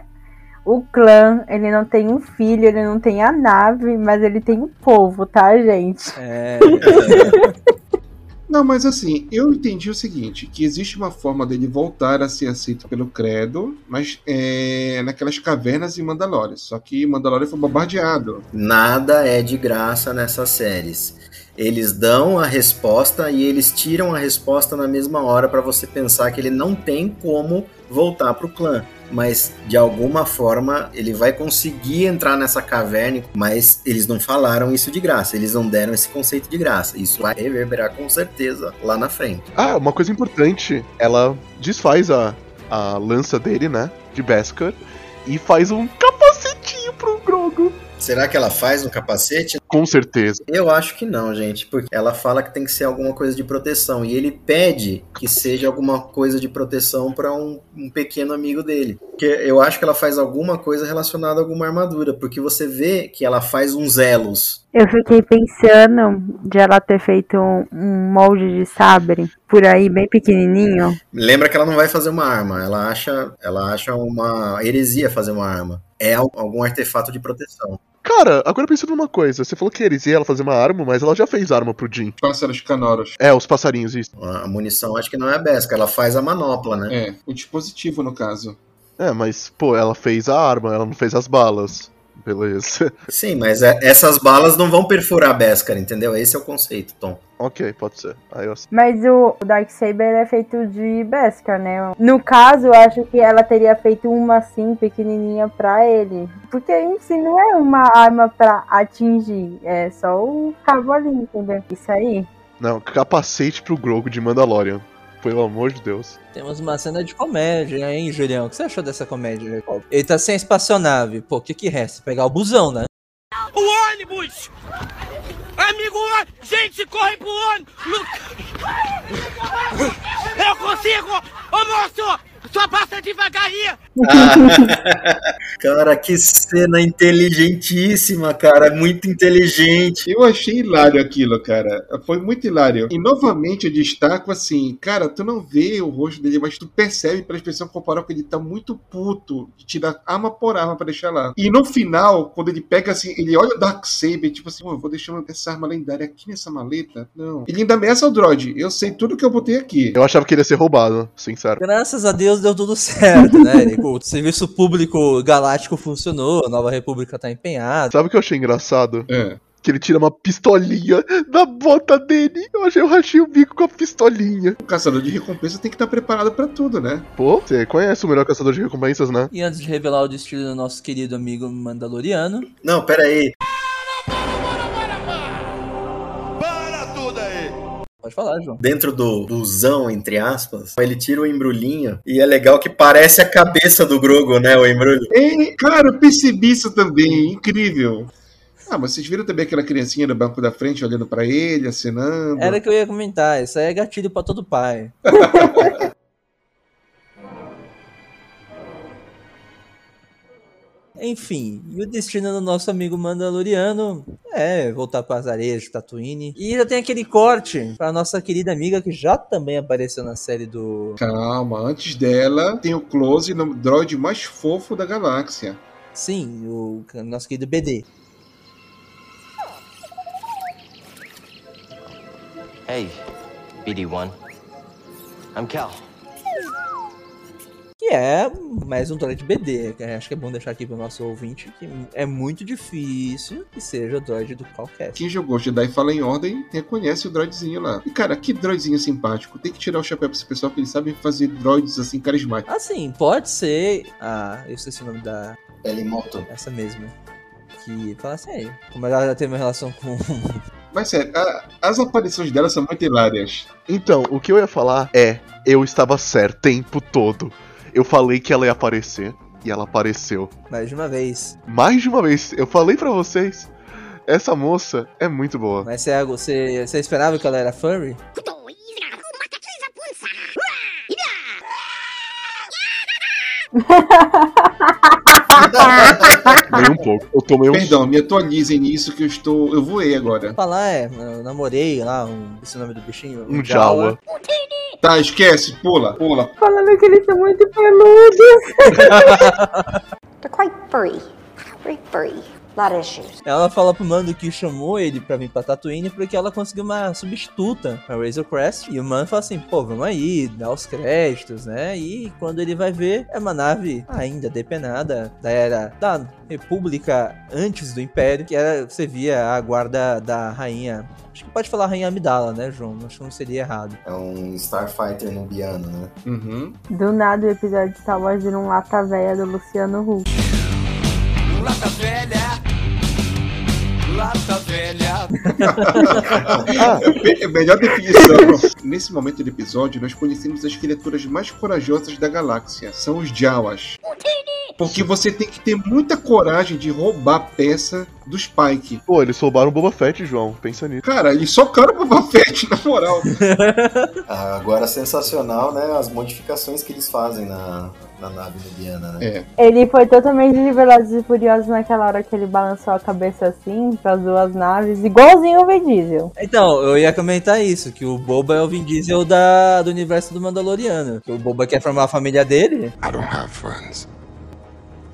o clã, ele não tem um filho, ele não tem a nave, mas ele tem o povo, tá, gente? É. Não, mas assim, eu entendi o seguinte, que existe uma forma dele voltar a ser aceito pelo credo, mas é naquelas cavernas em Mandalore. Só que Mandalore foi bombardeado. Nada é de graça nessas séries. Eles dão a resposta e eles tiram a resposta na mesma hora pra você pensar que ele não tem como voltar pro clã. Mas de alguma forma ele vai conseguir entrar nessa caverna, mas eles não falaram isso de graça, eles não deram esse conceito de graça. Isso vai reverberar com certeza lá na frente. Ah, uma coisa importante, ela desfaz a, a lança dele, né, de Beskar, e faz um capacetinho pro Grogu. Será que ela faz no capacete? Com certeza. Eu acho que não, gente, porque ela fala que tem que ser alguma coisa de proteção e ele pede que seja alguma coisa de proteção para um, um pequeno amigo dele. Porque eu acho que ela faz alguma coisa relacionada a alguma armadura, porque você vê que ela faz uns elos. Eu fiquei pensando de ela ter feito um, um molde de sabre por aí, bem pequenininho. Lembra que ela não vai fazer uma arma, ela acha, ela acha uma heresia fazer uma arma. É al- algum artefato de proteção. Cara, agora pensando numa coisa, você falou que heresia ela fazer uma arma, mas ela já fez arma pro Jin. Pássaros canoros. É, os passarinhos, isso. A munição acho que não é a Besca, ela faz a manopla, né? É, o dispositivo no caso. É, mas, pô, ela fez a arma, ela não fez as balas. Beleza. Sim, mas é- essas balas não vão perfurar a Beskar, entendeu? Esse é o conceito, Tom. ok, pode ser. Aí eu... Mas o Darksaber é feito de Beskar, né? No caso, eu acho que ela teria feito uma assim, pequenininha pra ele. Porque em si não é uma arma pra atingir, é só o ali, entendeu? Isso aí. Não, capacete pro Grogu de Mandalorian. Pelo amor de Deus. Temos uma cena de comédia, hein, Julião? O que você achou dessa comédia? Jacob? Ele tá sem espaçonave. Pô, o que que resta? Pegar o busão, né? O ônibus! Amigo, gente, corre pro ônibus! Eu consigo! Ô moço! Só passa devagar aí! Cara, que cena inteligentíssima, cara. Muito inteligente. Eu achei hilário aquilo, cara. Foi muito hilário. E novamente eu destaco assim, cara, tu não vê o rosto dele, mas tu percebe pela expressão corporal que ele tá muito puto de tirar arma por arma pra deixar lá. E no final, quando ele pega assim, ele olha o Darksaber, tipo assim, pô, eu vou deixar essa arma lendária aqui nessa maleta? Não. Ele ainda ameaça o droid. Eu sei tudo que eu botei aqui. Eu achava que ele ia ser roubado, sincero. Graças a Deus deu tudo certo, né? O serviço público galáctico funcionou, a Nova República tá empenhada. Sabe o que eu achei engraçado? É. Que ele tira uma pistolinha da bota dele. Eu achei, eu rachei o bico com a pistolinha. O caçador de recompensa tem que estar preparado pra tudo, né? Pô, você conhece o melhor caçador de recompensas, né? E antes de revelar o destino do nosso querido amigo Mandaloriano, Não, pera aí. Pode falar, João. Dentro do busão, entre aspas, ele tira o embrulhinho e é legal que parece a cabeça do Grogo, né? O embrulho. E, cara, eu percebi isso também. Incrível. Ah, mas vocês viram também aquela criancinha no banco da frente olhando pra ele, acenando? Era que eu ia comentar, isso aí é gatilho pra todo pai. Enfim, e o destino do nosso amigo Mandaloriano é voltar para de Tatooine. E ainda tem aquele corte pra nossa querida amiga que já também apareceu na série do. Calma, antes dela tem o close no droid mais fofo da galáxia. Sim, o nosso querido BD. Hey, BD1. I'm Cal. Que é mais um droid BD. que Acho que é bom deixar aqui pro nosso ouvinte que é muito difícil que seja o droid do Calcast. Quem jogou Jedi Fala em Ordem reconhece o droidzinho lá. E cara, que droidzinho simpático. Tem que tirar o chapéu pra esse pessoal que eles sabem fazer droids assim carismáticos. Assim, pode ser. Ah, eu esqueci o nome da. Elimoto. Essa mesma. Que fala assim, aí, como ela já tem uma relação com. Mas sério, a- as aparições dela são muito hilárias. Então, o que eu ia falar é: eu estava certo o tempo todo. Eu falei que ela ia aparecer e ela apareceu. Mais de uma vez. Mais de uma vez, eu falei pra vocês. Essa moça é muito boa. Mas você, você, você esperava que ela era furry? Nem um pouco. Eu tomei um. Perdão, me atualizem nisso que eu estou. Eu voei agora. Falar é, eu namorei lá, um, esse é o nome do bichinho? Um Jawa. Tá, esquece, pula, pula. Falando que eles são muito peludos. They're quite furry. Very furry. Issues. Ela fala pro Mando que chamou ele pra vir pra Tatooine porque ela conseguiu uma substituta pra Razor Crest. E o Mando fala assim, pô, vamos aí, dá os créditos, né? E quando ele vai ver, é uma nave ainda depenada da era da República antes do Império, que era, você via a guarda da rainha. Acho que pode falar rainha Amidala, né, João? Acho que não seria errado. É um Starfighter nubiano, né? Uhum. Do nada o episódio de Star Wars vira um lata velha do Luciano Huck. Lata velha. É a melhor definição. Nesse momento do episódio, nós conhecemos as criaturas mais corajosas da galáxia. São os Jawas. Porque você tem que ter muita coragem de roubar a peça do Spike. Pô, eles roubaram o Boba Fett, João. Pensa nisso. Cara, eles socaram o Boba Fett, na moral. Ah, Agora sensacional, né? As modificações que eles fazem na, na nave nubiana, né? É. Ele foi totalmente de Velozes e Furiosos naquela hora que ele balançou a cabeça assim pras duas naves, igualzinho o Vin Diesel. Então, eu ia comentar isso, que o Boba é o Vin Diesel da, do universo do Mandaloriano. Que o Boba quer formar a família dele. I don't have friends.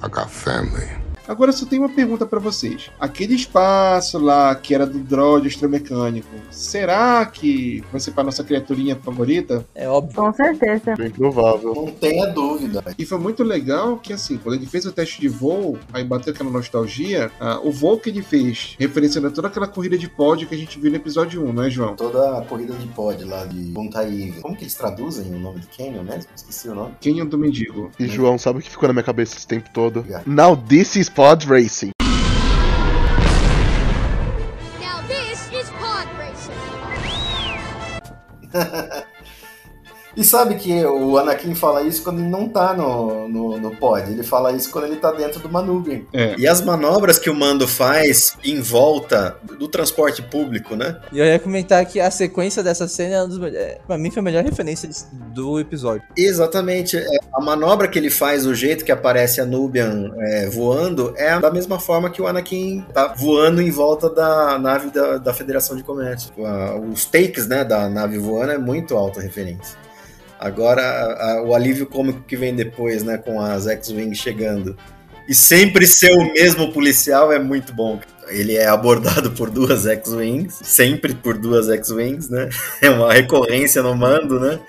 I got family. Agora eu só tenho uma pergunta pra vocês. Aquele espaço lá que era do droid astromecânico, será que vai ser pra nossa criaturinha favorita? É óbvio. Com certeza. Bem provável. Não tenha dúvida. E foi muito legal que, assim, quando ele fez o teste de voo, aí bateu aquela nostalgia, ah, o voo que ele fez, referenciando a toda aquela corrida de pódio que a gente viu no episódio 1, não é, João? Toda a corrida de pod lá de Buntaíve. Como que eles traduzem o nome do Canyon mesmo? Esqueci o nome. Canyon do Mendigo. E João, sabe o que ficou na minha cabeça esse tempo todo? Now this is pod racing. Now this is pod racing. E sabe que o Anakin fala isso quando ele não tá no, no, no pod. Ele fala isso quando ele tá dentro do Manubrio. É. E as manobras que o Mando faz em volta do transporte público, né? E eu ia comentar que a sequência dessa cena, é um dos, é, pra mim, foi a melhor referência do episódio. Exatamente. É, A manobra que ele faz, o jeito que aparece a Nubian é, voando, é da mesma forma que o Anakin tá voando em volta da nave da, da Federação de Comércio. A- Os takes né, da nave voando é muito alta referência. Agora, a- o alívio cômico que vem depois, né, com as X-Wing chegando. E sempre ser o mesmo policial é muito bom. Ele é abordado por duas X-Wings, sempre por duas X-Wings, né? É uma recorrência no mando, né?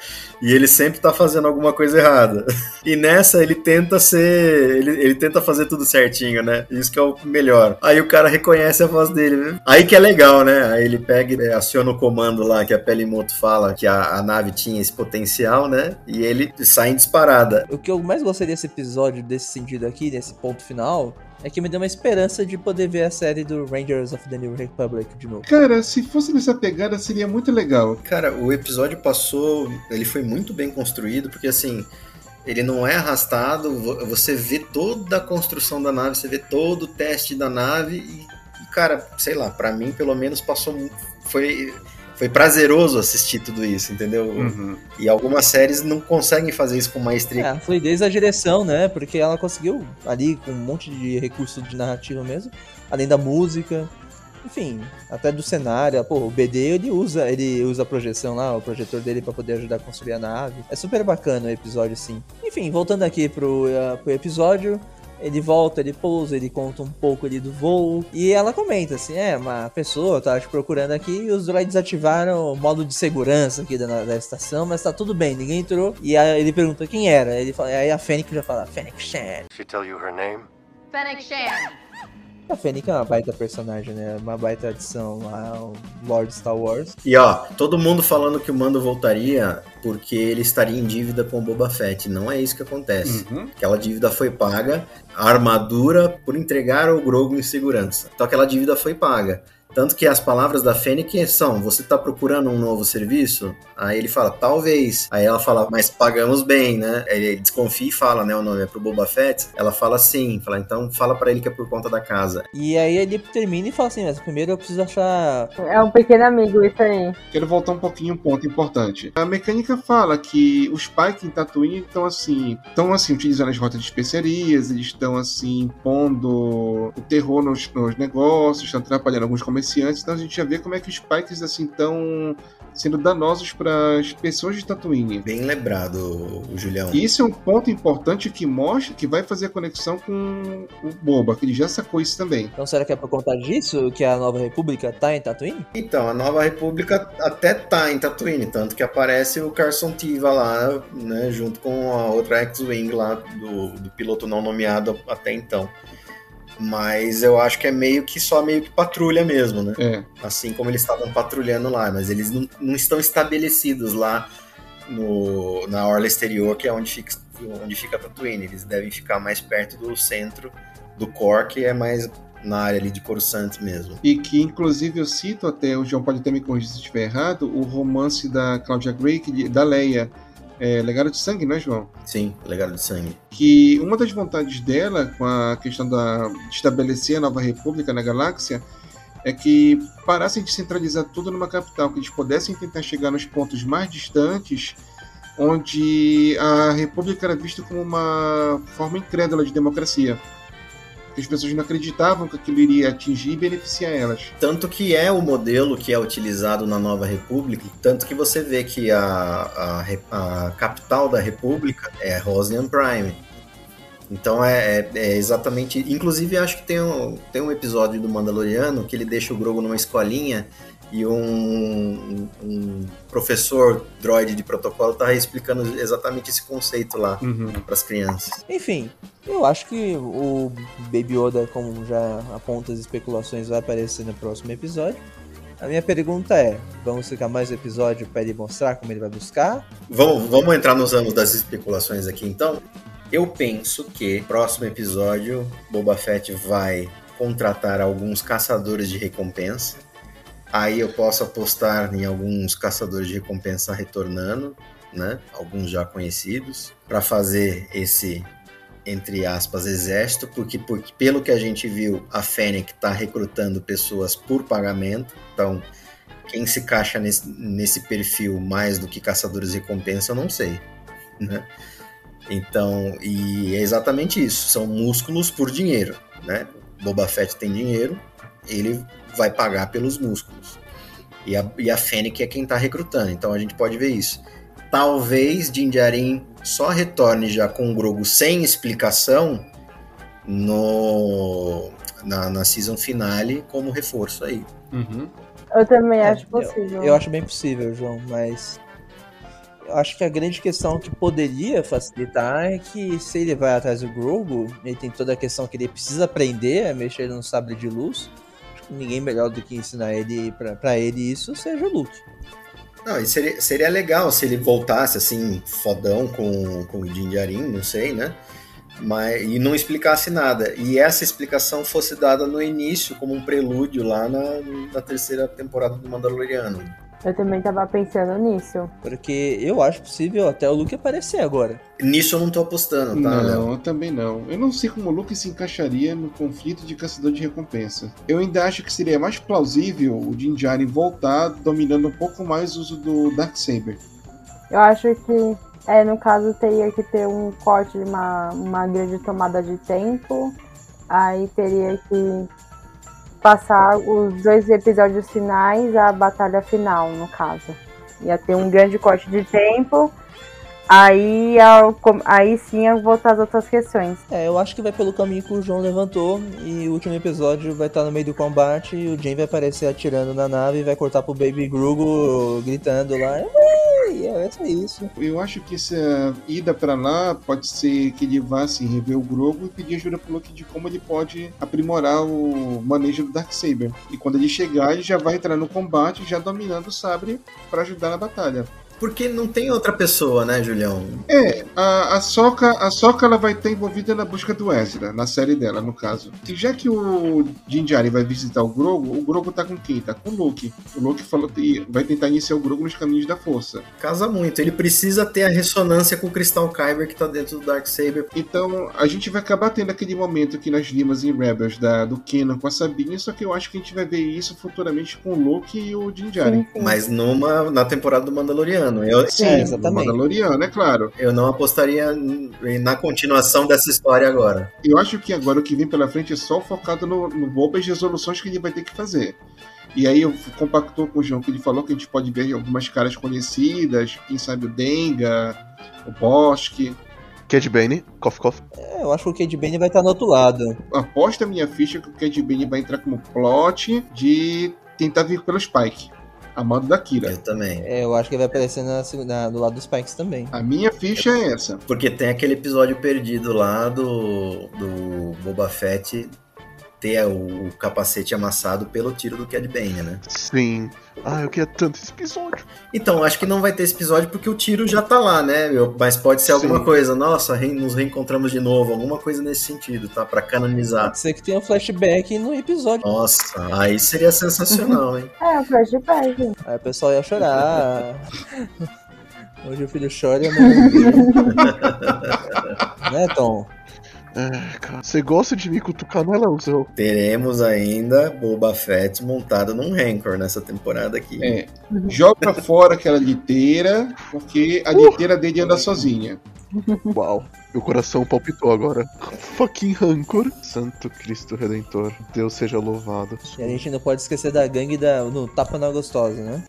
E ele sempre tá fazendo alguma coisa errada. E nessa ele tenta ser. Ele, ele tenta fazer tudo certinho, né? Isso que é o melhor. Aí o cara reconhece a voz dele. né? Aí que é legal, né? Aí ele pega e aciona o comando lá que a Pelimoto fala que a, a nave tinha esse potencial, né? E ele sai em disparada. O que eu mais gostei desse episódio, desse sentido aqui, nesse ponto final, é que me deu uma esperança de poder ver a série do Rangers of the New Republic de novo. Cara, se fosse nessa pegada, seria muito legal. Cara, o episódio passou. Ele foi muito bem construído, porque assim. Ele não é arrastado, vo- você vê toda a construção da nave, você vê todo o teste da nave e, cara, sei lá, pra mim pelo menos passou foi foi prazeroso assistir tudo isso, entendeu? Uhum. E algumas séries não conseguem fazer isso com É, maestria. a fluidez da direção, né? Porque ela conseguiu, ali, com um monte de recurso de narrativa mesmo, além da música, enfim, até do cenário. Pô, o BD ele usa, ele usa a projeção lá, o projetor dele pra poder ajudar a construir a nave. É super bacana o episódio, sim. Enfim, voltando aqui pro, uh, pro episódio. Ele volta, ele pousa, ele conta um pouco ali do voo. E ela comenta assim: é, uma pessoa tava te procurando aqui e os droids ativaram o modo de segurança aqui da, da estação, mas tá tudo bem, ninguém entrou. E aí ele pergunta quem era. Ele fala, aí a Fênix já fala: Fênix Shan. She tell you her name? Fennec Shan. A Fênix é uma baita personagem, né? Uma baita adição lá ao Lord Star Wars. E ó, todo mundo falando que o Mando voltaria porque ele estaria em dívida com o Boba Fett. Não é isso que acontece. Uhum. Aquela dívida foi paga, a armadura por entregar o Grogu em segurança. Então aquela dívida foi paga. Tanto que as palavras da Fennec são: você tá procurando um novo serviço? Aí ele fala, talvez. Aí ela fala, mas pagamos bem, né? Ele desconfia e fala, né? O nome é pro Boba Fett. Ela fala sim, fala, então fala pra ele que é por conta da casa. E aí ele termina e fala assim: mas primeiro eu preciso achar. É um pequeno amigo isso aí. Quero voltar um pouquinho um ponto importante. A mecânica fala que os Pike em Tatooine estão assim, estão assim utilizando as rotas de especiarias, eles estão assim pondo o terror nos, nos negócios, estão atrapalhando alguns comerciantes. Então a gente já vê como é que os Pikes assim estão sendo danosos para as pessoas de Tatooine. Bem lembrado, o Julião. E isso é um ponto importante que mostra que vai fazer a conexão com o Boba, que ele já sacou isso também. Então será que é por conta disso que a Nova República tá em Tatooine? Então, a Nova República até tá em Tatooine, tanto que aparece o Carson Tiva lá, né, junto com a outra X-Wing lá do, do piloto não nomeado até então. Mas eu acho que é meio que só meio que patrulha mesmo, né? É. Assim como eles estavam patrulhando lá, mas eles não, não estão estabelecidos lá no, na orla exterior, que é onde fica, onde fica Tatooine. Eles devem ficar mais perto do centro do core, que é mais na área ali de Coruscant mesmo. E que, inclusive, eu cito até, o João pode até me corrigir se estiver errado, o romance da Claudia Gray, que- da Leia, é, Legado de Sangue, não é, João? Sim, legado de sangue. Que uma das vontades dela, com a questão da, de estabelecer a nova república na galáxia, é que parassem de centralizar tudo numa capital, que eles pudessem tentar chegar nos pontos mais distantes, onde a república era vista como uma forma incrédula de democracia. Que as pessoas não acreditavam que aquilo iria atingir e beneficiar elas. Tanto que é o modelo que é utilizado na Nova República, tanto que você vê que a, a, a capital da República é Rosnian Prime. Então é, é- é exatamente. Inclusive, acho que tem um, tem um episódio do Mandaloriano que ele deixa o Grogu numa escolinha e um, um professor droid de protocolo tá explicando exatamente esse conceito lá para as crianças. Enfim, eu acho que o Baby Yoda, como já aponta as especulações, vai aparecer no próximo episódio. A minha pergunta é: vamos ficar mais um episódio para ele mostrar como ele vai buscar? Vamos, vamos entrar nos anos das especulações aqui então. Eu penso que próximo episódio Boba Fett vai contratar alguns caçadores de recompensa Aí eu posso apostar em alguns caçadores de recompensa retornando, né? Alguns já conhecidos, para fazer esse entre aspas exército, porque, porque pelo que a gente viu, a Fennec está recrutando pessoas por pagamento. Então, quem se caixa nesse, nesse perfil mais do que caçadores de recompensa, eu não sei, né? Então, e é exatamente isso, são músculos por dinheiro, né? Boba Fett tem dinheiro, ele vai pagar pelos músculos. E a, e a Fennec é quem está recrutando, então a gente pode ver isso. Talvez Din Djarin só retorne já com o Grogu sem explicação no, na, na season finale como reforço aí. Uhum. Eu também É, acho possível. Eu, eu acho bem possível, João, mas eu acho que a grande questão que poderia facilitar é que se ele vai atrás do Grogu, ele tem toda a questão que ele precisa aprender a mexer no sabre de luz. Ninguém melhor do que ensinar ele pra ele isso seja o Luke. Não, e seria, seria legal se ele voltasse assim, fodão com, com o Din Djarin, não sei, né? Mas, e não explicasse nada. E essa explicação fosse dada no início, como um prelúdio lá na, na terceira temporada do Mandaloriano. Eu também tava pensando nisso. Porque eu acho possível até o Luke aparecer agora. Nisso eu não tô apostando, tá, Não, eu também não. Eu não sei como o Luke se encaixaria no conflito de caçador de recompensa. Eu ainda acho que seria mais plausível o Din Djarin voltar dominando um pouco mais o uso do Darksaber. Eu acho que, é, no caso, teria que ter um corte, uma, uma grande tomada de tempo. Aí teria que passar os dois episódios finais, a batalha final, no caso. Ia ter um grande corte de tempo. Aí, aí sim eu voltar às outras questões. É, eu acho que vai pelo caminho que o João levantou e o último episódio vai estar no meio do combate e o Jane vai aparecer atirando na nave e vai cortar pro Baby Grogu gritando lá. "Ei!" É, é isso. Eu acho que essa ida pra lá pode ser que ele vá assim, rever o Grogu e pedir ajuda pro Luke de como ele pode aprimorar o manejo do Darksaber. E quando ele chegar, ele já vai entrar no combate já dominando o sabre pra ajudar na batalha. Porque não tem outra pessoa, né, Julião? É, a, a Soca, a Soca ela vai estar envolvida na busca do Ezra, na série dela, no caso. E já que o Din Djarin vai visitar o Grogu, o Grogu tá com quem? Tá com o Luke. O Luke falou que vai tentar iniciar o Grogu nos caminhos da força. Casa muito. Ele precisa ter a ressonância com o Crystal Kyber que tá dentro do Darksaber. Então, a gente vai acabar tendo aquele momento que nós vimos em Rebels da, do Kenan com a Sabine, só que eu acho que a gente vai ver isso futuramente com o Luke e o Din Djarin. Mas numa, na temporada do Mandaloriano. Eu, Sim, É, exatamente. Mandaloriano, é claro. Eu não apostaria na continuação dessa história agora. Eu acho que agora o que vem pela frente é só focado no, no Boba e as resoluções que ele vai ter que fazer. E aí eu compactou com o João que ele falou que a gente pode ver algumas caras conhecidas, quem sabe o Denga, o Bosque. Cad Bane, Cough Cough. É, eu acho que o Cade Bane vai estar no outro lado. Aposta a minha ficha que o Cad Bane vai entrar como plot de tentar vir pelo Spike. A mando da Kira. Eu também. É, eu acho que ele vai aparecer na, segunda- do lado dos Spikes também. A minha ficha é essa. Porque tem aquele episódio perdido lá do, do Boba Fett ter o, o capacete amassado pelo tiro do Cad Bane, né? Sim. Ah, eu queria tanto esse episódio. Então, acho que não vai ter esse episódio porque o tiro já tá lá, né? meu? Mas pode ser alguma Sim. coisa. Nossa, re- nos reencontramos de novo. Alguma coisa nesse sentido, tá? Pra canonizar. Pode ser que tenha um flashback no episódio. Nossa, aí seria sensacional, hein? É, o flashback. Aí o pessoal ia chorar. Hoje o filho chora e a mãe. Né, Tom? É, cara. Você gosta de me cutucar, não é, Leozão? Teremos ainda Boba Fett montado num Rancor nessa temporada aqui. É. Joga fora aquela liteira, porque a liteira dele anda sozinha. Uau. Meu coração palpitou agora. Fucking rancor. Santo Cristo Redentor. Deus seja louvado. E a gente não pode esquecer da gangue da, no Tapa na Gostosa, né?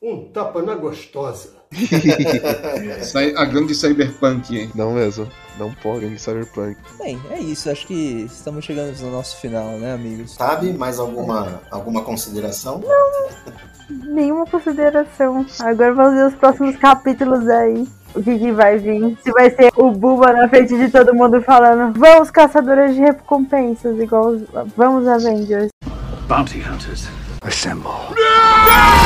Um tapa na gostosa. A gangue cyberpunk, hein? Não mesmo. Não pode, gangue Cyberpunk. Bem, é isso. Acho que estamos chegando no nosso final, né, amigos? Sabe mais alguma, alguma consideração? Nenhuma consideração. Agora vamos ver os próximos capítulos aí. O que, que vai vir? Se vai ser o Buba na frente de todo mundo falando Vamos, caçadores de recompensas, igual os... Vamos, Avengers. Bounty hunters, assemble. Vai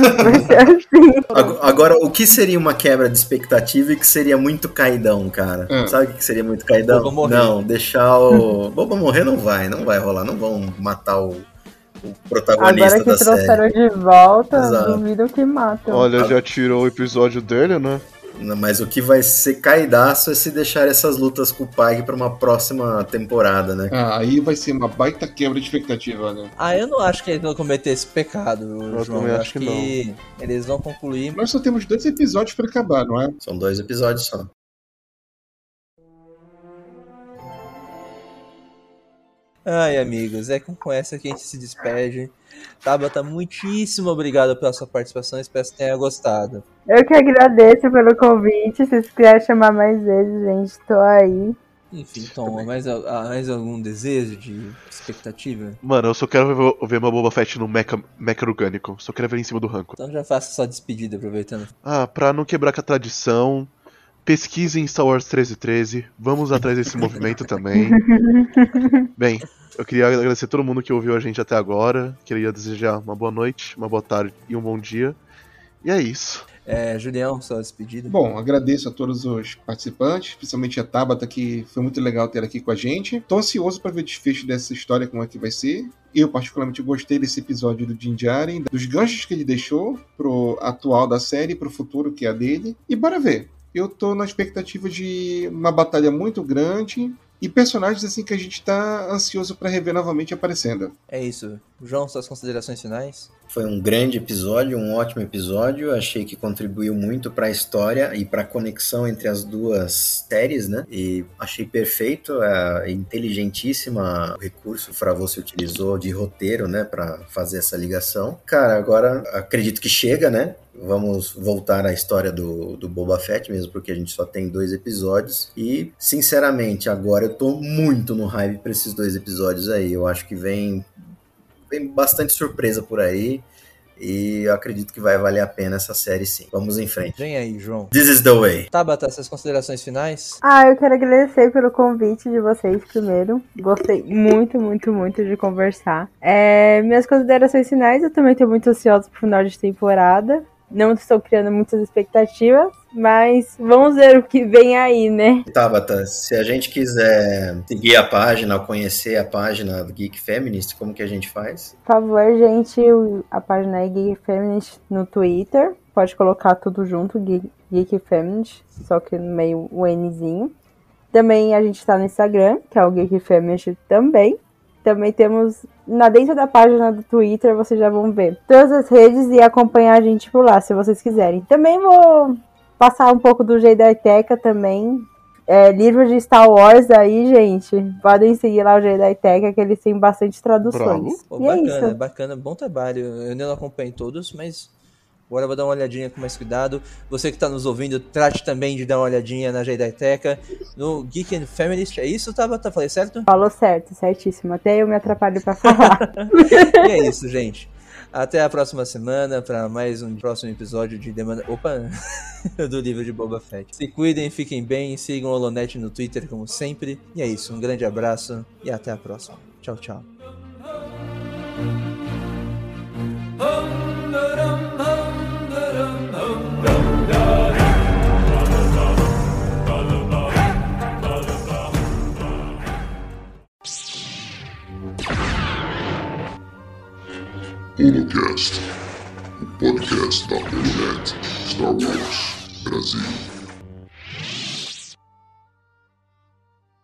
assim. Ag- Agora, o que seria uma quebra de expectativa e que seria muito caidão, cara? Ah. Sabe o que seria muito caidão? Boba morrer. Não, deixar o. Boba morrer não vai, não vai rolar. Não vão matar o, o protagonista Agora que da série. trouxeram de volta, Exato. duvido que matam. Olha, já tirou o episódio dele, né? Não, Mas o que vai ser caidaço é se deixar essas lutas com o Pike pra uma próxima temporada, né? Ah, aí vai ser uma baita quebra de expectativa, né? Ah, eu não acho que eles vão cometer esse pecado, João. também Eu acho acho que que eles vão concluir. Nós só temos dois episódios pra acabar, não é? São dois episódios só. Ai, amigos, é com essa que a gente se despede. Tabata, muitíssimo obrigado pela sua participação. Espero que tenha gostado. Eu que agradeço pelo convite. Se vocês quiserem chamar mais vezes, gente, tô aí. Enfim, Tom, mais, ah, mais algum desejo de expectativa? Mano, eu só quero ver, ver uma Boba Fett no mecha, mecha orgânico. Só quero ver em cima do Ranco. Então já faça sua despedida, aproveitando. Ah, pra não quebrar com a tradição, pesquisem Star Wars 1313. Vamos atrás desse movimento também. Bem, eu queria agradecer a todo mundo que ouviu a gente até agora. Queria desejar uma boa noite, uma boa tarde e um bom dia. E é isso. É, Julião, sua despedida. Bom, agradeço a todos os participantes, principalmente a Tabata, que foi muito legal ter aqui com a gente. Tô ansioso para ver o desfecho dessa história, como é que vai ser. Eu, particularmente, gostei desse episódio do Din Djarin, dos ganchos que ele deixou pro atual da série, pro futuro, que é a dele. E bora ver. Eu tô na expectativa de uma batalha muito grande e personagens assim que a gente tá ansioso para rever novamente aparecendo. É isso. João, suas considerações finais? Foi um grande episódio, um ótimo episódio. Achei que contribuiu muito para a história e para a conexão entre as duas séries, né? E achei perfeito, é inteligentíssima o recurso que Fravô utilizou de roteiro, né, para fazer essa ligação. Cara, agora acredito que chega, né? Vamos voltar à história do, do Boba Fett mesmo, porque a gente só tem dois episódios. E, sinceramente, agora eu tô muito no hype pra esses dois episódios aí. Eu acho que vem tem bastante surpresa por aí. E eu acredito que vai valer a pena essa série sim. Vamos em frente. Vem aí, João. This is the way. Tabata, suas considerações finais? Ah, eu quero agradecer pelo convite de vocês primeiro. Gostei muito, muito, muito de conversar. É, minhas considerações finais, eu também estou muito ansiosa pro final de temporada. Não estou criando muitas expectativas, mas vamos ver o que vem aí, né? Tabata, se a gente quiser seguir a página, conhecer a página do Geek Feminist, como que a gente faz? Por favor, gente, a página é Geek Feminist no Twitter. Pode colocar tudo junto, Geek, Geek Feminist, só que no meio o Nzinho. Também a gente tá no Instagram, que é o Geek Feminist também. Também temos na dentro da página do Twitter, vocês já vão ver todas as redes e acompanhar a gente por lá, se vocês quiserem. Também vou passar um pouco do Jediiteca também. É, livros de Star Wars aí, gente. Podem seguir lá o Jediiteca, que eles têm bastante traduções. Pô, e é bacana, isso. bacana, bom trabalho. Eu ainda não acompanho todos, mas agora eu vou dar uma olhadinha com mais cuidado. Você que está nos ouvindo, trate também de dar uma olhadinha na Jediiteca, no Geek and Feminist. É isso, Tabata? Falei certo? Falou certo, certíssimo. Até eu me atrapalho pra falar. e é isso, gente. Até a próxima semana para mais um próximo episódio de Demanda. Opa! do livro de Boba Fett. Se cuidem, fiquem bem, sigam o Holonet no Twitter como sempre. E é isso, um grande abraço e até a próxima. Tchau, tchau. Holocast, o podcast da Holonet Star Wars Brasil.